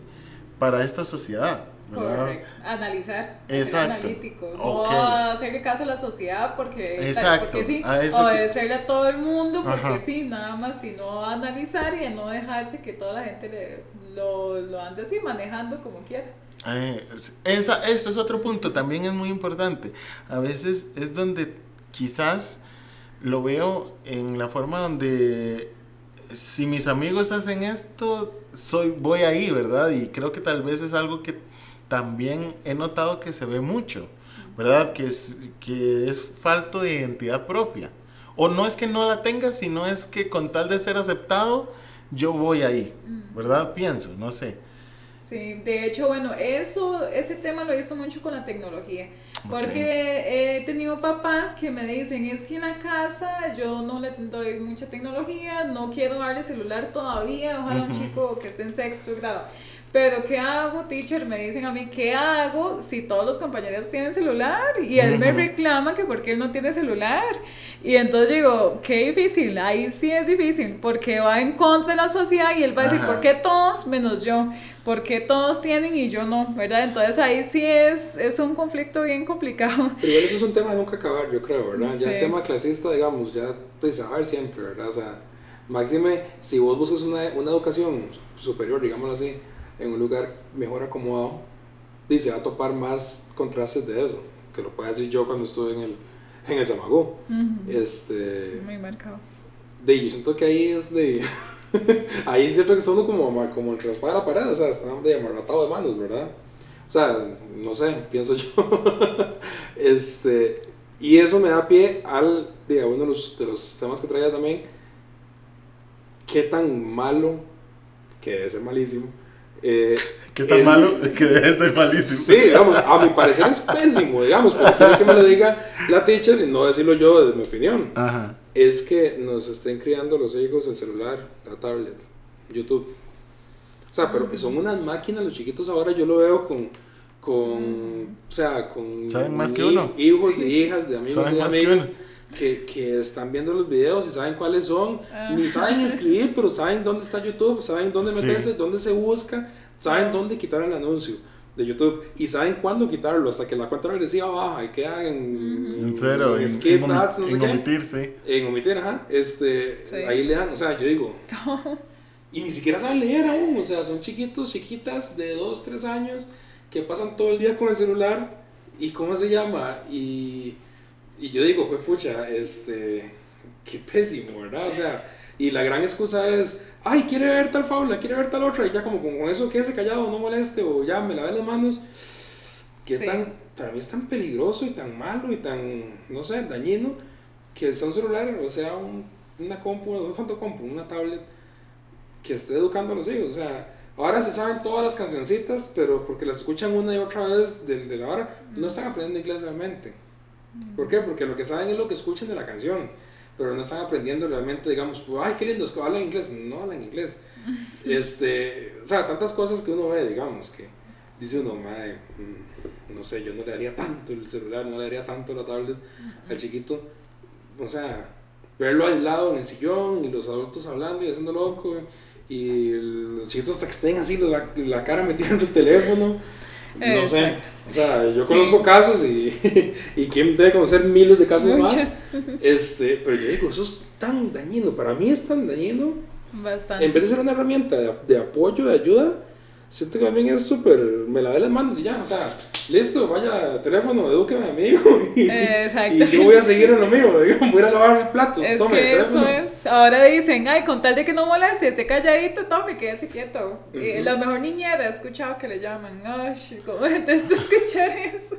para esta sociedad. Correcto. Analizar. Exacto. analítico. No hacerle caso a la sociedad porque, Exacto. porque sí. O decirle a todo el mundo porque sí, nada más, sino analizar y no dejarse que toda la gente le, lo, lo ande así manejando como quiera. Eh, esa, eso es otro punto, también es muy importante. A veces es donde quizás lo veo en la forma donde si mis amigos hacen esto, soy, voy ahí, ¿verdad? Y creo que tal vez es algo que también he notado que se ve mucho, ¿verdad? Que es, que es falto de identidad propia. O no es que no la tenga, sino es que con tal de ser aceptado, yo voy ahí, mm. ¿verdad? Pienso, no sé. Sí, de hecho, bueno, eso, ese tema lo hizo mucho con la tecnología. Porque he tenido papás que me dicen, es que en la casa yo no le doy mucha tecnología, no quiero darle celular todavía, ojalá un chico que esté en sexto grado. Pero ¿qué hago, teacher? Me dicen a mí, ¿qué hago si todos los compañeros tienen celular? Y él me reclama que porque él no tiene celular. Y entonces digo, qué difícil, ahí sí es difícil, porque va en contra de la sociedad y él va a decir, ¿por qué todos menos yo? ¿Por qué todos tienen y yo no? ¿Verdad? Entonces ahí sí es, es un conflicto bien complicado. Pero eso es un tema de nunca acabar, yo creo, ¿verdad? Ya el tema clasista, digamos, ya te saber siempre, ¿verdad? O sea, máxime, si vos buscas una, una educación superior, digámoslo así, en un lugar mejor acomodado, dice va a topar más contrastes de eso, que lo puedo decir yo cuando estuve en el, en el Samagó. este, Muy marcado. De, yo siento que ahí es de... ahí siento que uno como, como la espada la pared, o sea, está de amarratado de manos, ¿verdad? O sea, no sé, pienso yo. este, y eso me da pie al, de, uno de los, de los temas que traía también, qué tan malo, que debe ser malísimo, eh, ¿Qué tan malo? Que debe estar malísimo. Sí, digamos, a mi parecer es pésimo, digamos, porque quiero que me lo diga la teacher y no decirlo yo desde mi opinión. Ajá. Es que nos estén criando los hijos el celular, la tablet, YouTube. O sea, pero son unas máquinas los chiquitos ahora, yo lo veo con, con o sea, con ¿Saben más que uno? hijos y hijas de amigos y amigos que, que, están viendo los videos y saben cuáles son, ah. ni saben escribir, pero saben dónde está YouTube, saben dónde meterse, dónde se busca, saben dónde quitar el anuncio de YouTube y saben cuándo quitarlo hasta que la cuenta regresiva baja y queda en, en, cero, en, skip ads, no sé en omitir, sí. En omitir, ajá. Este, Ahí le dan, o sea, yo digo. y ni siquiera saben leer aún, o sea, son chiquitos, chiquitas de 2, 3 años que pasan todo el día con el celular y cómo se llama y y yo digo, pues pucha, este, qué pésimo, ¿verdad? O sea, y la gran excusa es, ay, quiere ver tal fábula, quiere ver tal otra, y ya como con eso quédese callado, no moleste, o ya me lave las manos. Qué tan, para mí es tan peligroso y tan malo y tan, no sé, dañino, que sea un celular, o sea, un, una compu, no tanto compu, una tablet, que esté educando a los hijos, o sea, ahora se saben todas las cancioncitas, pero porque las escuchan una y otra vez de, de la hora, no están aprendiendo inglés realmente. ¿Por qué? Porque lo que saben es lo que escuchan de la canción, pero no están aprendiendo realmente, digamos, pues, ay, qué lindo, hablan inglés, no hablan inglés. Este, o sea, tantas cosas que uno ve, digamos, que dice uno, madre, mm, no sé, yo no le daría tanto el celular, no le daría tanto la tablet al chiquito. O sea, verlo aislado en el sillón y los adultos hablando y haciendo loco y los chiquitos hasta que estén así la, la cara metida en el teléfono. No sé. O sea, yo conozco casos y, y quién debe conocer miles de casos más. Este, pero yo digo, eso es tan dañino. Para mí es tan dañino. Bastante. En vez de ser una herramienta de, de apoyo, de ayuda, siento que también es súper, me lavé las manos y ya, o sea, listo, vaya, teléfono, edúqueme a mi hijo. Y, y yo voy a seguir en lo mío, voy a lavar platos, Es tome, que teléfono. eso es. Ahora dicen, ay, con tal de que no moleste, esté calladito, tome, quédese quieto. Y Ujú. la mejor niñera, he escuchado que le llaman, ay, ¿cómo detesto escuchar eso?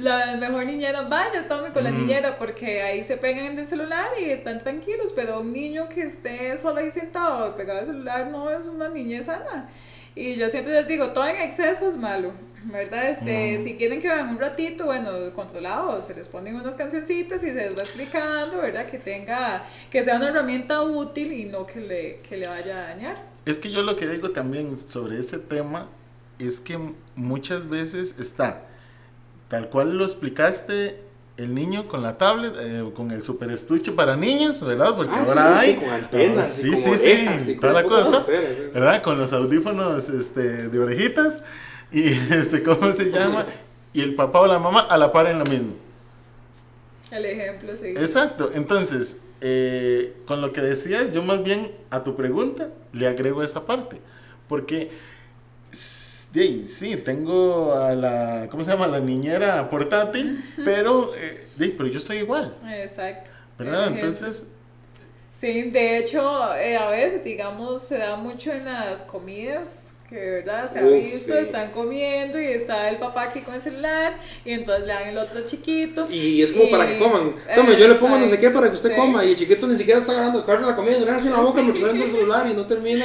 La mejor niñera, vaya, tome con la niñera, porque ahí se pegan en el celular y están tranquilos, pero un niño que esté solo ahí sentado, pegado al celular, no es una niñez sana. Y yo siempre les digo, todo en exceso es malo, ¿verdad? Este, Mm. Si quieren que vean un ratito, bueno, controlado, se les ponen unas cancioncitas y se les va explicando, ¿verdad? Que tenga, que sea una herramienta útil y no que le, que le vaya a dañar. Es que yo lo que digo también sobre este tema es que muchas veces está, tal cual lo explicaste, el niño con la tablet, eh, con el super estuche para niños, ¿verdad? Porque Ah, ahora sí, hay. sí, con antenas, Sí, y sí, sí, toda la cosa, antenas, sí. ¿verdad? Con los audífonos este, de orejitas y, este, ¿cómo se llama? Y el papá o la mamá a la par en lo mismo. El ejemplo, sí. Exacto, entonces, eh, con lo que decías, yo más bien a tu pregunta le agrego esa parte, porque s- de ahí, sí, tengo a la, ¿cómo se llama? La niñera portátil, pero, eh, pero yo estoy igual, Exacto. ¿verdad? Entonces, Sí, de hecho, eh, a veces, digamos, se da mucho en las comidas, que de verdad se ha Uf, visto, sí. están comiendo y está el papá aquí con el celular y entonces le dan el otro chiquito. Y es como Y- para que coman. Tome, yo le pongo no sé qué para que usted Sí. coma. Y el chiquito ni siquiera está agarrando agarra la comida, le hace en la boca mientras está viendo el celular y no termina.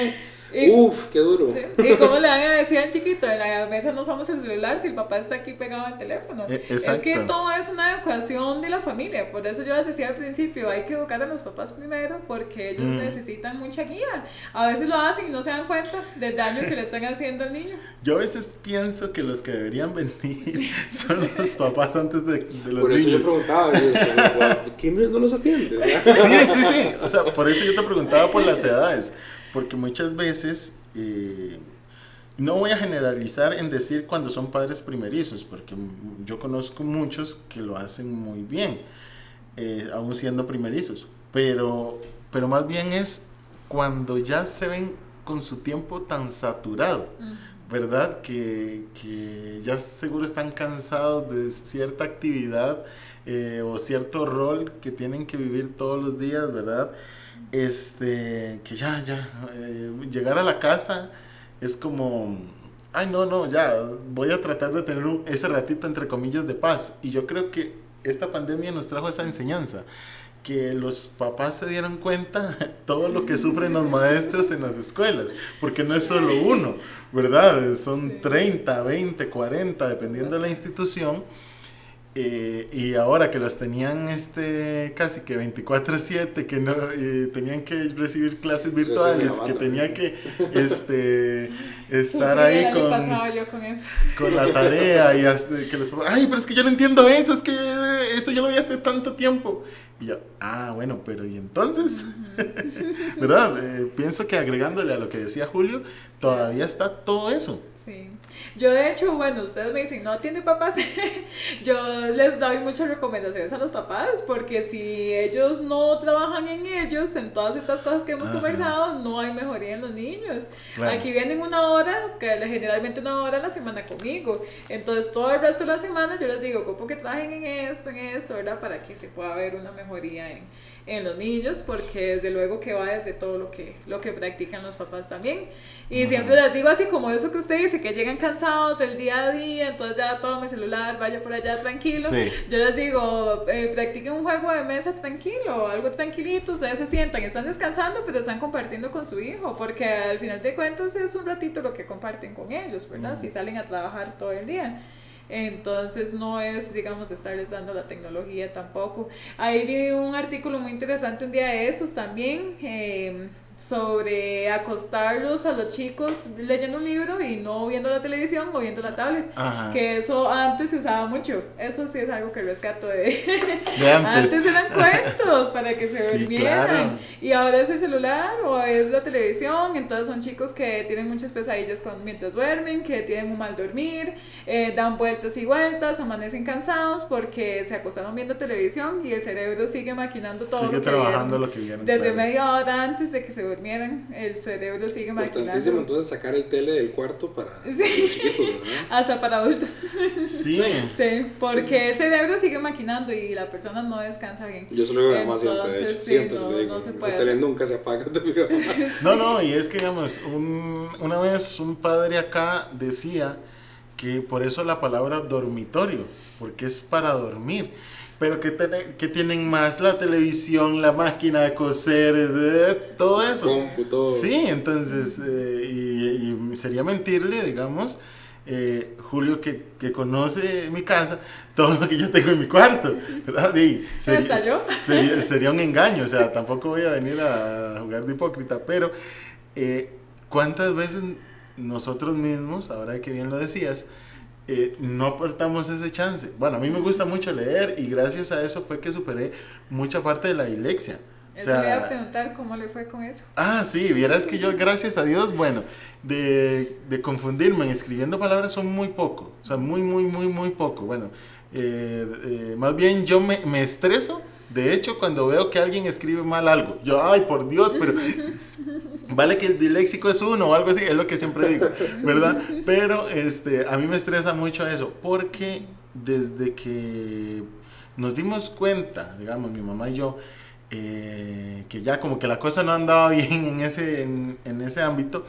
Y- Uf, qué duro. Sí. ¿Y cómo le van a decir al chiquito? En la mesa no usamos el celular si el papá está aquí pegado al teléfono. E- Es que exacto. todo es una educación de la familia. Por eso yo les decía al principio, hay que educar a los papás primero porque ellos Mm. necesitan mucha guía. A veces lo hacen y no se dan cuenta del daño que le están haciendo al niño. yo a veces pienso que los que deberían venir son los papás antes de, de los Por eso yo niños. preguntaba, yo decía, "Guau, ¿quién no los atiende? Sí, sí, sí. O sea, por eso yo te preguntaba por las edades. Porque muchas veces, eh, no voy a generalizar en decir cuando son padres primerizos, porque yo conozco muchos que lo hacen muy bien, eh, aún siendo primerizos. Pero, pero más bien es cuando ya se ven con su tiempo tan saturado. ¿verdad? Que, que ya seguro están cansados de cierta actividad eh, o cierto rol que tienen que vivir todos los días, ¿verdad? Este, que ya, ya, eh, llegar a la casa es como, ay, no, no, ya, voy a tratar de tener un- ese ratito, entre comillas, de paz. Y yo creo que esta pandemia nos trajo esa enseñanza que los papás se dieron cuenta todo lo que sufren los maestros en las escuelas, porque no es solo uno, ¿verdad? Son Sí. 30, 20, 40, dependiendo de la institución. Eh, y ahora que los tenían este casi que 24/7, que no eh, tenían que recibir clases Eso virtuales, que tenía que este estar ahí con yo con eso. con la tarea y hasta que papás, ay, pero es que yo no entiendo eso, es que esto yo lo vi hace tanto tiempo. Y yo, ah, bueno, pero ¿y entonces? ¿Verdad? Eh, pienso que agregándole a lo que decía Julio, todavía está todo eso. Sí. Yo de hecho, bueno, ustedes me dicen, no atiende papás. Yo les doy muchas recomendaciones a los papás porque si ellos no trabajan en ellos, en todas estas cosas que hemos Ajá. conversado, no hay mejoría en los niños. Claro. Aquí vienen una hora, que generalmente una hora a la semana conmigo. Entonces todo el resto de la semana yo les digo, como que trabajen en esto, en esto, ¿verdad? Para que se pueda ver una mejoría en, en los niños, porque desde luego que va desde todo lo que, lo que practican los papás también. Y siempre les digo así como eso que usted dice, que llegan cansados del día a día, entonces ya toma mi celular, vaya por allá tranquilo. Sí. Yo les digo, eh, practiquen un juego de mesa tranquilo, algo tranquilito, ustedes se sientan, están descansando, pero están compartiendo con su hijo, porque al final de cuentas es un ratito lo que comparten con ellos, ¿verdad? Si salen a trabajar todo el día. Entonces no es, digamos, estarles dando la tecnología tampoco. Ahí vi un artículo muy interesante un día de esos también. eh, sobre acostarlos a los chicos leyendo un libro y no viendo la televisión o viendo la tablet. Ajá. Que eso antes se usaba mucho. Eso sí es algo que rescato de, De antes. eran cuentos para que se Sí, durmieran. claro. Y ahora es el celular o es la televisión. Entonces son chicos que tienen muchas pesadillas con, mientras duermen, que tienen un mal dormir, eh, dan vueltas y vueltas, amanecen cansados porque se acostaron viendo televisión y el cerebro sigue maquinando todo. Sigue lo que trabajando vieron lo que vieron. Desde claro. media hora antes de que se durmieran, el cerebro sigue maquinando. Importantísimo entonces sacar el tele del cuarto para Sí. los chiquitos, ¿verdad? Hasta para adultos. Sí. Sí, porque el cerebro sigue maquinando y la persona no descansa bien. Yo se lo digo a mi mamá siempre, de hecho, siempre se no- lo digo. no se Ese puede tele nunca se apaga. No, no, y es que, digamos, un- una vez un padre acá decía que por eso la palabra dormitorio, porque es para dormir. Pero que, tiene- que tienen más la televisión, la máquina de coser, eh, todo eso. Compu, todo. Sí, entonces, eh, y, y sería mentirle, digamos, eh, Julio que, que conoce mi casa, todo lo que yo tengo en mi cuarto, ¿verdad? Y sería, sería, sería un engaño, o sea, tampoco voy a venir a jugar de hipócrita, pero eh, ¿cuántas veces nosotros mismos, ahora que bien lo decías, eh, no aportamos ese chance? Bueno, a mí me gusta mucho leer y gracias a eso fue que superé mucha parte de la dilexia. O Eso le iba a sea, preguntar cómo le fue con eso. Ah, sí, vieras que yo, gracias a Dios, bueno, de, de confundirme en escribiendo palabras son muy poco, o sea, muy, muy, muy, muy poco. Bueno, eh, eh, más bien yo me, me estreso, de hecho, cuando veo que alguien escribe mal algo, yo, ay, por Dios, pero vale que el diléxico es uno o algo así, es lo que siempre digo, ¿verdad? Pero este, a mí me estresa mucho eso, porque desde que nos dimos cuenta, digamos, mi mamá y yo, eh, que ya como que la cosa no andaba bien en ese, en, en ese ámbito,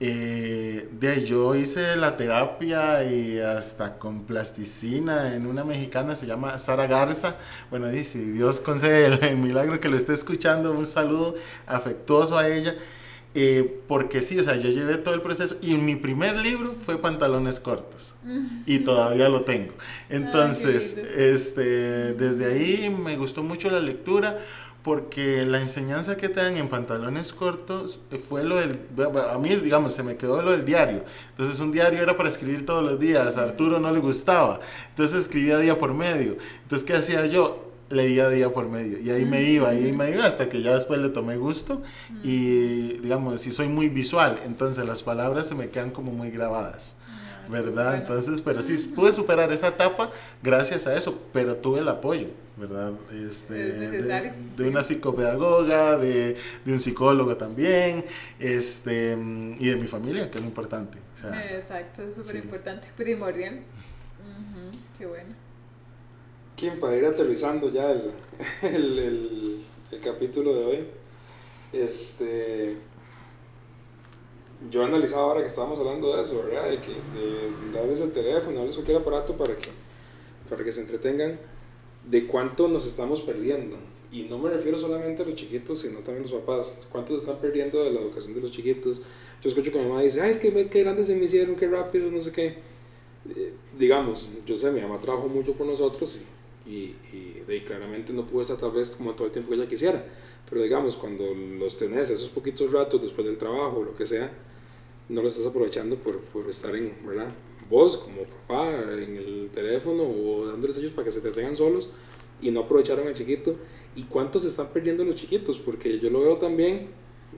eh, de yo hice la terapia y hasta con plasticina en una mexicana, se llama Sara Garza. Bueno, dice, Dios concede el, el milagro que lo esté escuchando, un saludo afectuoso a ella. Eh, porque sí, o sea, yo llevé todo el proceso y mi primer libro fue Pantalones Cortos y todavía lo tengo. Entonces, lindo. este, desde ahí me gustó mucho la lectura porque la enseñanza que te dan en pantalones cortos fue lo del, a mí digamos se me quedó lo del diario, entonces un diario era para escribir todos los días, a Arturo no le gustaba, entonces escribía día por medio, entonces ¿qué hacía yo? Leía día por medio y ahí me iba, ahí me iba hasta que ya después le tomé gusto y digamos, si soy muy visual, entonces las palabras se me quedan como muy grabadas. ¿verdad? Bueno. Entonces, pero sí pude superar esa etapa gracias a eso, pero tuve el apoyo, ¿verdad? Este, Es de, de una psicopedagoga, de, de un psicólogo también, este, y de mi familia, que es lo importante. o sea, Exacto, es súper sí. importante, primordial. Ujú, Qué bueno. Kim, para ir aterrizando ya el, el, el, capítulo de hoy, este, yo he analizado ahora que estábamos hablando de eso. De, que, de darles el teléfono, darles cualquier aparato para que, para que se entretengan, de cuánto nos estamos perdiendo. Y no me refiero solamente a los chiquitos, sino también a los papás. ¿Cuántos están perdiendo de la educación de los chiquitos? Yo escucho que mi mamá dice, ay, es que qué grandes se me hicieron, qué rápido, no sé qué. Eh, digamos, yo sé, mi mamá trabajó mucho por nosotros y, y, y claramente no pudo estar tal vez como todo el tiempo que ella quisiera. Pero digamos, cuando los tenés esos poquitos ratos después del trabajo o lo que sea, no lo estás aprovechando por, por estar en, ¿verdad? Vos como papá en el teléfono o dándoles ellos para que se te tengan solos y no aprovecharon al chiquito. ¿Y cuántos están perdiendo los chiquitos? Porque yo lo veo también,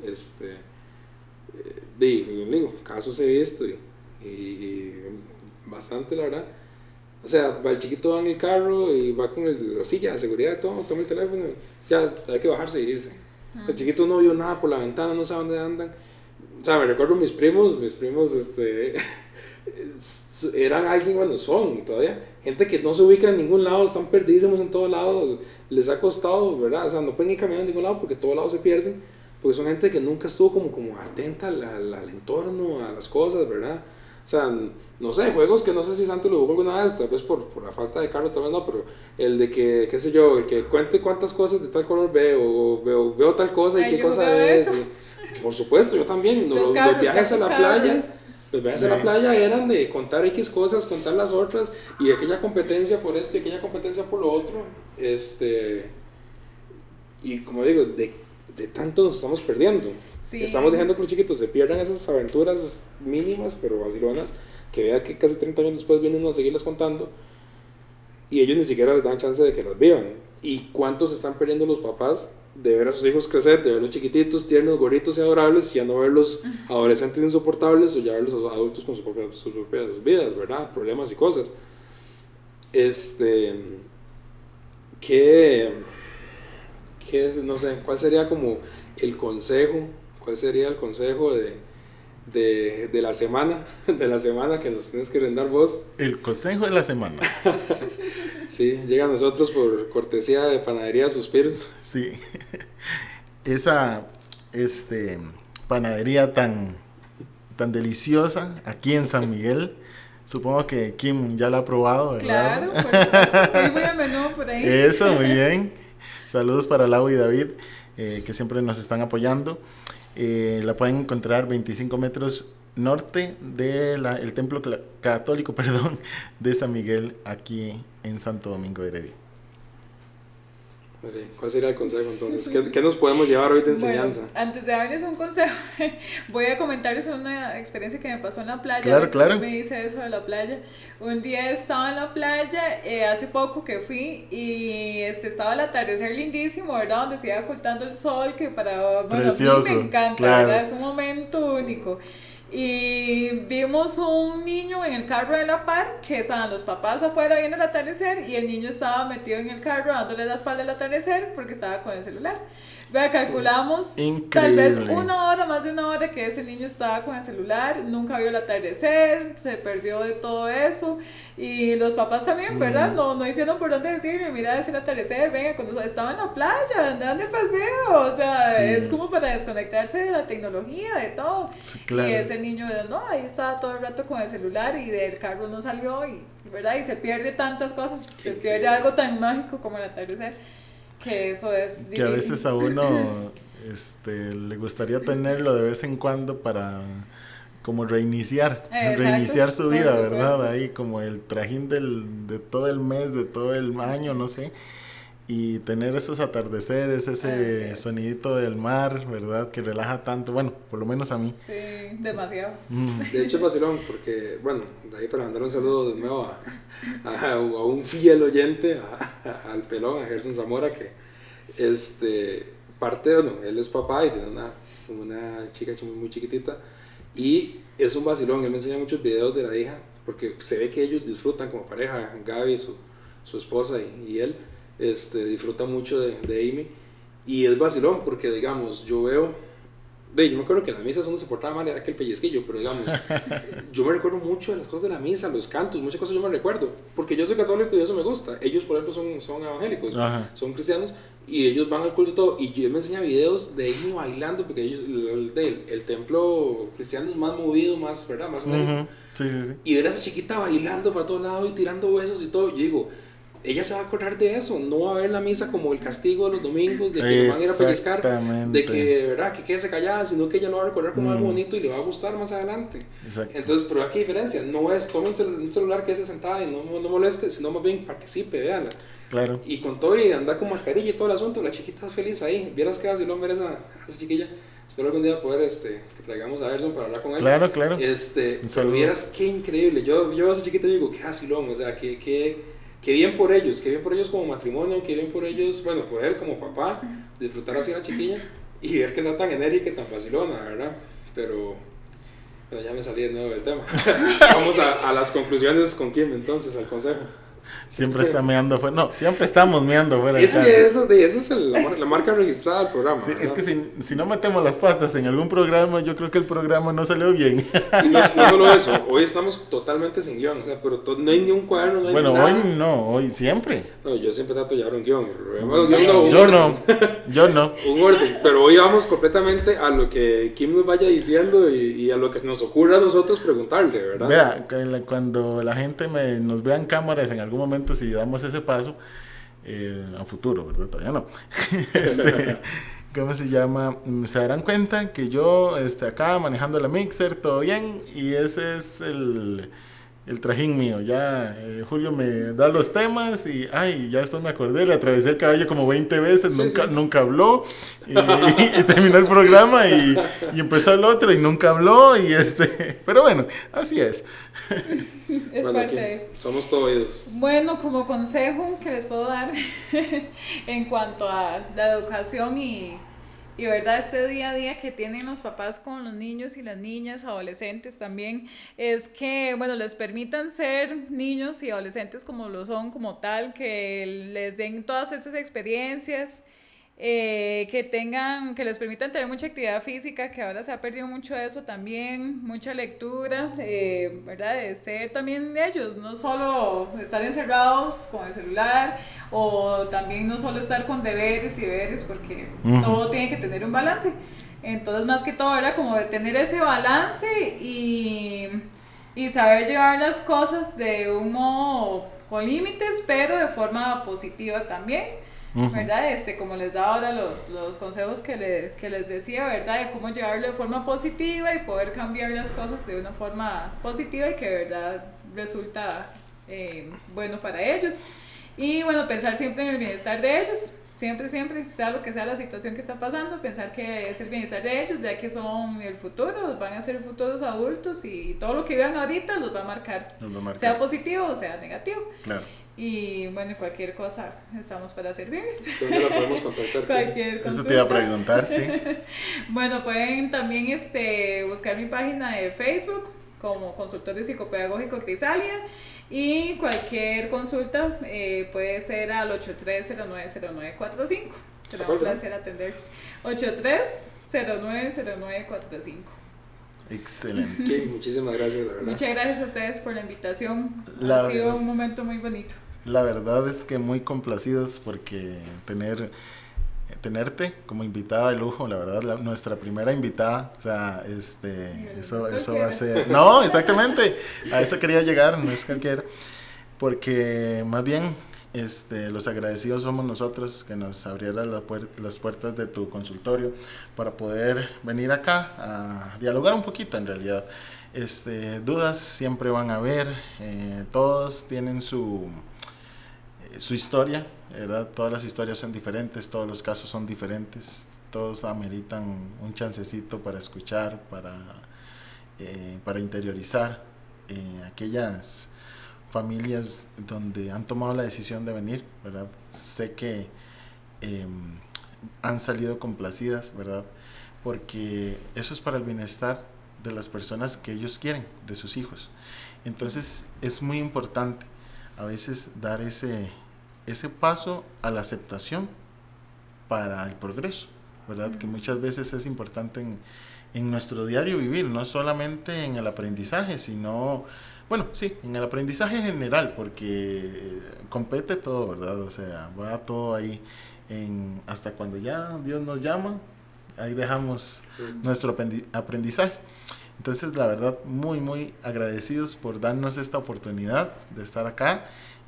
este, eh, digo, digo, casos he visto y bastante la verdad. O sea, va el chiquito va en el carro y va con el- la silla de seguridad, todo, toma el teléfono y ya hay que bajarse y irse. El chiquito no vio nada por la ventana, no sabe dónde andan. O sea, me recuerdo mis primos, mis primos, este, eran alguien, bueno, son todavía, gente que no se ubica en ningún lado, están perdidísimos en todos lados, les ha costado, ¿verdad? O sea, no pueden ir caminando en ningún lado porque todos lados se pierden, porque son gente que nunca estuvo como, como atenta al, al- al entorno, a las cosas, ¿verdad? O sea, no sé, juegos que no sé si Santo lo jugó alguna vez, tal vez por, por la falta de carro, tal vez no, pero el de que, qué sé yo, el que cuente cuántas cosas de tal color veo, o veo, veo tal cosa y Ay, qué cosa es. y- por supuesto, yo también. Los los, carros, los viajes a la carros, playa, los viajes a Sí. la playa eran de contar X cosas, contar las otras, y aquella competencia por esto y aquella competencia por lo otro. Este, y como digo, de, de tanto nos estamos perdiendo. Sí. Estamos dejando que los chiquitos se pierdan esas aventuras mínimas, pero vacilonas, que vea que casi 30 años después vienen a seguirlas contando, y ellos ni siquiera les dan chance de que las vivan. ¿Y cuántos están perdiendo los papás de ver a sus hijos crecer, de verlos chiquititos, tiernos, gorritos y adorables, y ya no verlos adolescentes insoportables o ya verlos adultos con sus propias, sus propias vidas, ¿verdad? Problemas y cosas. Este. Que. qué, no sé, cuál sería como el consejo, cuál sería el consejo de, de, de, la semana, de la semana que nos tienes que brindar vos. El consejo de la semana. sí, llega a nosotros por cortesía de Panadería Suspiros. Sí, esa este, panadería tan, tan deliciosa aquí en San Miguel. Supongo que Kim ya la ha probado, ¿verdad? Claro, muy a menudo por ahí. Eso, muy bien. Saludos para Lau y David, eh, que siempre nos están apoyando. Eh, la pueden encontrar 25 metros norte del templo católico perdón, de San Miguel, aquí en Santo Domingo de Heredia. ¿Cuál sería el consejo entonces? ¿Qué, ¿Qué, nos podemos llevar hoy de enseñanza? antes de darles un consejo, voy a comentarles una experiencia que me pasó en la playa. Claro, claro. Me dice eso de la playa. Un día estaba en la playa, eh, hace poco que fui, y este, estaba el atardecer lindísimo, ¿verdad? Donde se iba ocultando el sol, que para bueno, Precioso, a mí me encanta, ¿verdad? Es un momento único. Y vimos un niño en el carro de la par, que estaban los papás afuera viendo el atardecer y el niño estaba metido en el carro dándole la espalda al atardecer porque estaba con el celular. Vea, calculamos tal vez una hora, más de una hora que ese niño estaba con el celular, nunca vio el atardecer, se perdió de todo eso. Y los papás también, ¿verdad? No, no hicieron por dónde decirme, mira, es el atardecer, venga, cuando estaba en la playa, andaban de paseo. O sea, es como para desconectarse de la tecnología, de todo. Y ese niño, no, ahí estaba todo el rato con el celular y del carro no salió, y, ¿verdad? Y se pierde tantas cosas, se pierde algo tan mágico como el atardecer. Que eso es Que a veces a uno este, le gustaría tenerlo de vez en cuando para como reiniciar, reiniciar su vida, ¿verdad? Ahí como el trajín del, de todo el mes, de todo el año, no sé. Y tener esos atardeceres, ese sonidito del mar, ¿verdad? Que relaja tanto, bueno, por lo menos a mí. Sí, demasiado. Mm. De hecho, vacilón, porque, bueno, de ahí para mandar un saludo de nuevo a, a, un fiel oyente, al pelón, a Gerson Zamora, que, este, parte, bueno, él es papá y tiene una, una chica muy chiquitita, y es un vacilón, él me enseña muchos videos de la hija, porque se ve que ellos disfrutan como pareja, Gaby, su, su esposa y, y él este, disfruta mucho de, de Amy. Y es vacilón porque, digamos, yo veo de, yo me acuerdo que en las misas uno se portaba mal, era que el pellizquillo, pero digamos, yo me recuerdo mucho de las cosas de la misa, los cantos, muchas cosas yo me recuerdo, porque yo soy católico y eso me gusta. Ellos, por ejemplo, son, son evangélicos, son cristianos, y ellos van al culto y todo, y yo me enseña videos de ellos bailando, porque ellos, el, el, templo cristiano es más movido, más, ¿verdad? Más sí, sí, sí. Y ver a esa chiquita bailando para todos lados y tirando huesos y todo, yo digo, ella se va a acordar de eso, no va a ver la misa como el castigo de los domingos, de que van a ir a pellizcar, de que, ¿verdad? que quede callada, sino que ella lo va a recordar como algo mm. bonito y le va a gustar más adelante. Entonces, pero aquí diferencia, no es tome un celular que se sentada y no, no moleste, sino más bien participe, véanla. Claro. Y con todo y andar con mascarilla y todo el asunto, la chiquita es feliz ahí. Vieras que no ver esa, esa chiquilla. Espero algún día poder este, que traigamos a Erson para hablar con él. Claro, claro. Este, pero vieras qué increíble. Yo, yo a esa chiquita digo, qué asilón, o sea, qué, qué qué bien por ellos, qué bien por ellos como matrimonio, qué bien por ellos, bueno, por él como papá, disfrutar así a la chiquilla y ver que sea tan enérgica y tan facilona, ¿verdad? Pero, ya me salí de nuevo del tema. Vamos a, a las conclusiones con Kim entonces, al consejo. Siempre está meando fuera. No, siempre estamos meando fuera. Es que eso, de, eso es la, marca registrada del programa. Sí, es que si, si, no metemos las patas en algún programa, yo creo que el programa no salió bien. Y no, no solo eso, hoy estamos totalmente sin guion. O sea, pero no hay ni un cuaderno, no hay Bueno, nada. hoy no, hoy siempre. No, yo siempre trato de llevar un guion. yo no, yo no. un orden. Pero hoy vamos completamente a lo que Kim nos vaya diciendo y, y a lo que nos ocurra a nosotros preguntarle, ¿verdad? Vea, cuando la gente me, nos vea en cámaras en algún momento si damos ese paso eh, a futuro, ¿verdad? Todavía no. este, ¿Cómo se llama? Se darán cuenta que yo este, acá manejando la mixer, todo bien, y ese es el el trajín mío. Ya eh, Julio me da los temas y, ay, ya después me acordé, le atravesé el caballo como 20 veces, nunca, nunca habló y, terminó el programa y, y, empezó el otro y nunca habló y este, pero bueno, así es. es bueno, parte. Somos todos Bueno, como consejo que les puedo dar en cuanto a la educación y y verdad, este día a día que tienen los papás con los niños y las niñas, adolescentes también, es que, bueno, les permitan ser niños y adolescentes como lo son, como tal, que les den todas esas experiencias eh, que tengan, que les permitan tener mucha actividad física, que ahora se ha perdido mucho eso también, mucha lectura, eh, ¿verdad? De ser también ellos, no solo estar encerrados con el celular o también no solo estar con deberes y deberes, porque todo tiene que tener un balance. Entonces, más que todo, era como de tener ese balance y, y saber llevar las cosas de un modo con límites, pero de forma positiva también ¿verdad? Este, como les da ahora los, los consejos que, le, que, les decía, ¿verdad? De cómo llevarlo de forma positiva y poder cambiar las cosas de una forma positiva y que de verdad resulta eh, bueno para ellos. Y bueno, pensar siempre en el bienestar de ellos, siempre, siempre, sea lo que sea la situación que está pasando, pensar que es el bienestar de ellos, ya que son el futuro, van a ser futuros adultos y todo lo que vivan ahorita los va a marcar, va a marcar. sea positivo o sea negativo. Claro. Y bueno, cualquier cosa, estamos para servirles. ¿Dónde la podemos contactar? cualquier cosa. Eso te iba a preguntar, sí. bueno, pueden también este, buscar mi página de Facebook como consultor psicopedagógico Crisalia y cualquier consulta eh, puede ser al 83090945. Será un placer atenderles. 83090945. Excelente. muchísimas gracias, la verdad. Muchas gracias a ustedes por la invitación. ha sido un momento muy bonito. La verdad es que muy complacidos porque tener tenerte como invitada de lujo, la verdad, nuestra primera invitada, o sea, este, eso, eso va a ser, no, exactamente, a eso quería llegar, no es cualquier, porque más bien, este, los agradecidos somos nosotros que nos abrieras la las puertas de tu consultorio para poder venir acá a dialogar un poquito en realidad. Este, dudas siempre van a haber, eh, todos tienen su su historia, ¿verdad? Todas las historias son diferentes, todos los casos son diferentes, todos ameritan un chancecito para escuchar, para, eh, para interiorizar. Eh, aquellas familias donde han tomado la decisión de venir, ¿verdad? Sé que em, han salido complacidas, ¿verdad? Porque eso es para el bienestar de las personas que ellos quieren, de sus hijos. Entonces es muy importante a veces dar ese, ese paso a la aceptación para el progreso, ¿verdad? Que muchas veces es importante en, en, nuestro diario vivir, no solamente en el aprendizaje, sino, bueno, sí, en el aprendizaje general, porque eh, compete todo, ¿verdad? O sea, va todo ahí, en, hasta cuando ya Dios nos llama, ahí dejamos nuestro aprendizaje. Entonces, la verdad, muy, muy agradecidos por darnos esta oportunidad de estar acá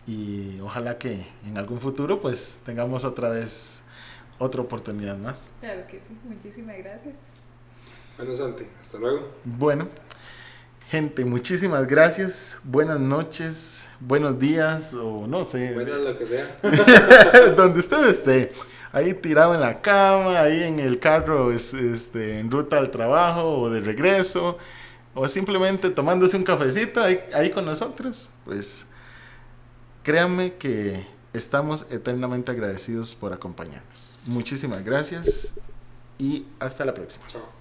y ojalá que en algún futuro pues tengamos otra vez otra oportunidad más. Claro que sí, muchísimas gracias. Bueno, Santi, hasta luego. Bueno, gente, muchísimas gracias. Buenas noches, buenos días o no sé. Buenas lo que sea. Donde usted esté. Ahí tirado en la cama, ahí en el carro, este, en ruta al trabajo o de regreso, o simplemente tomándose un cafecito ahí, ahí con nosotros. Pues Créanme que estamos eternamente agradecidos por acompañarnos. Muchísimas gracias y hasta la próxima. Chao.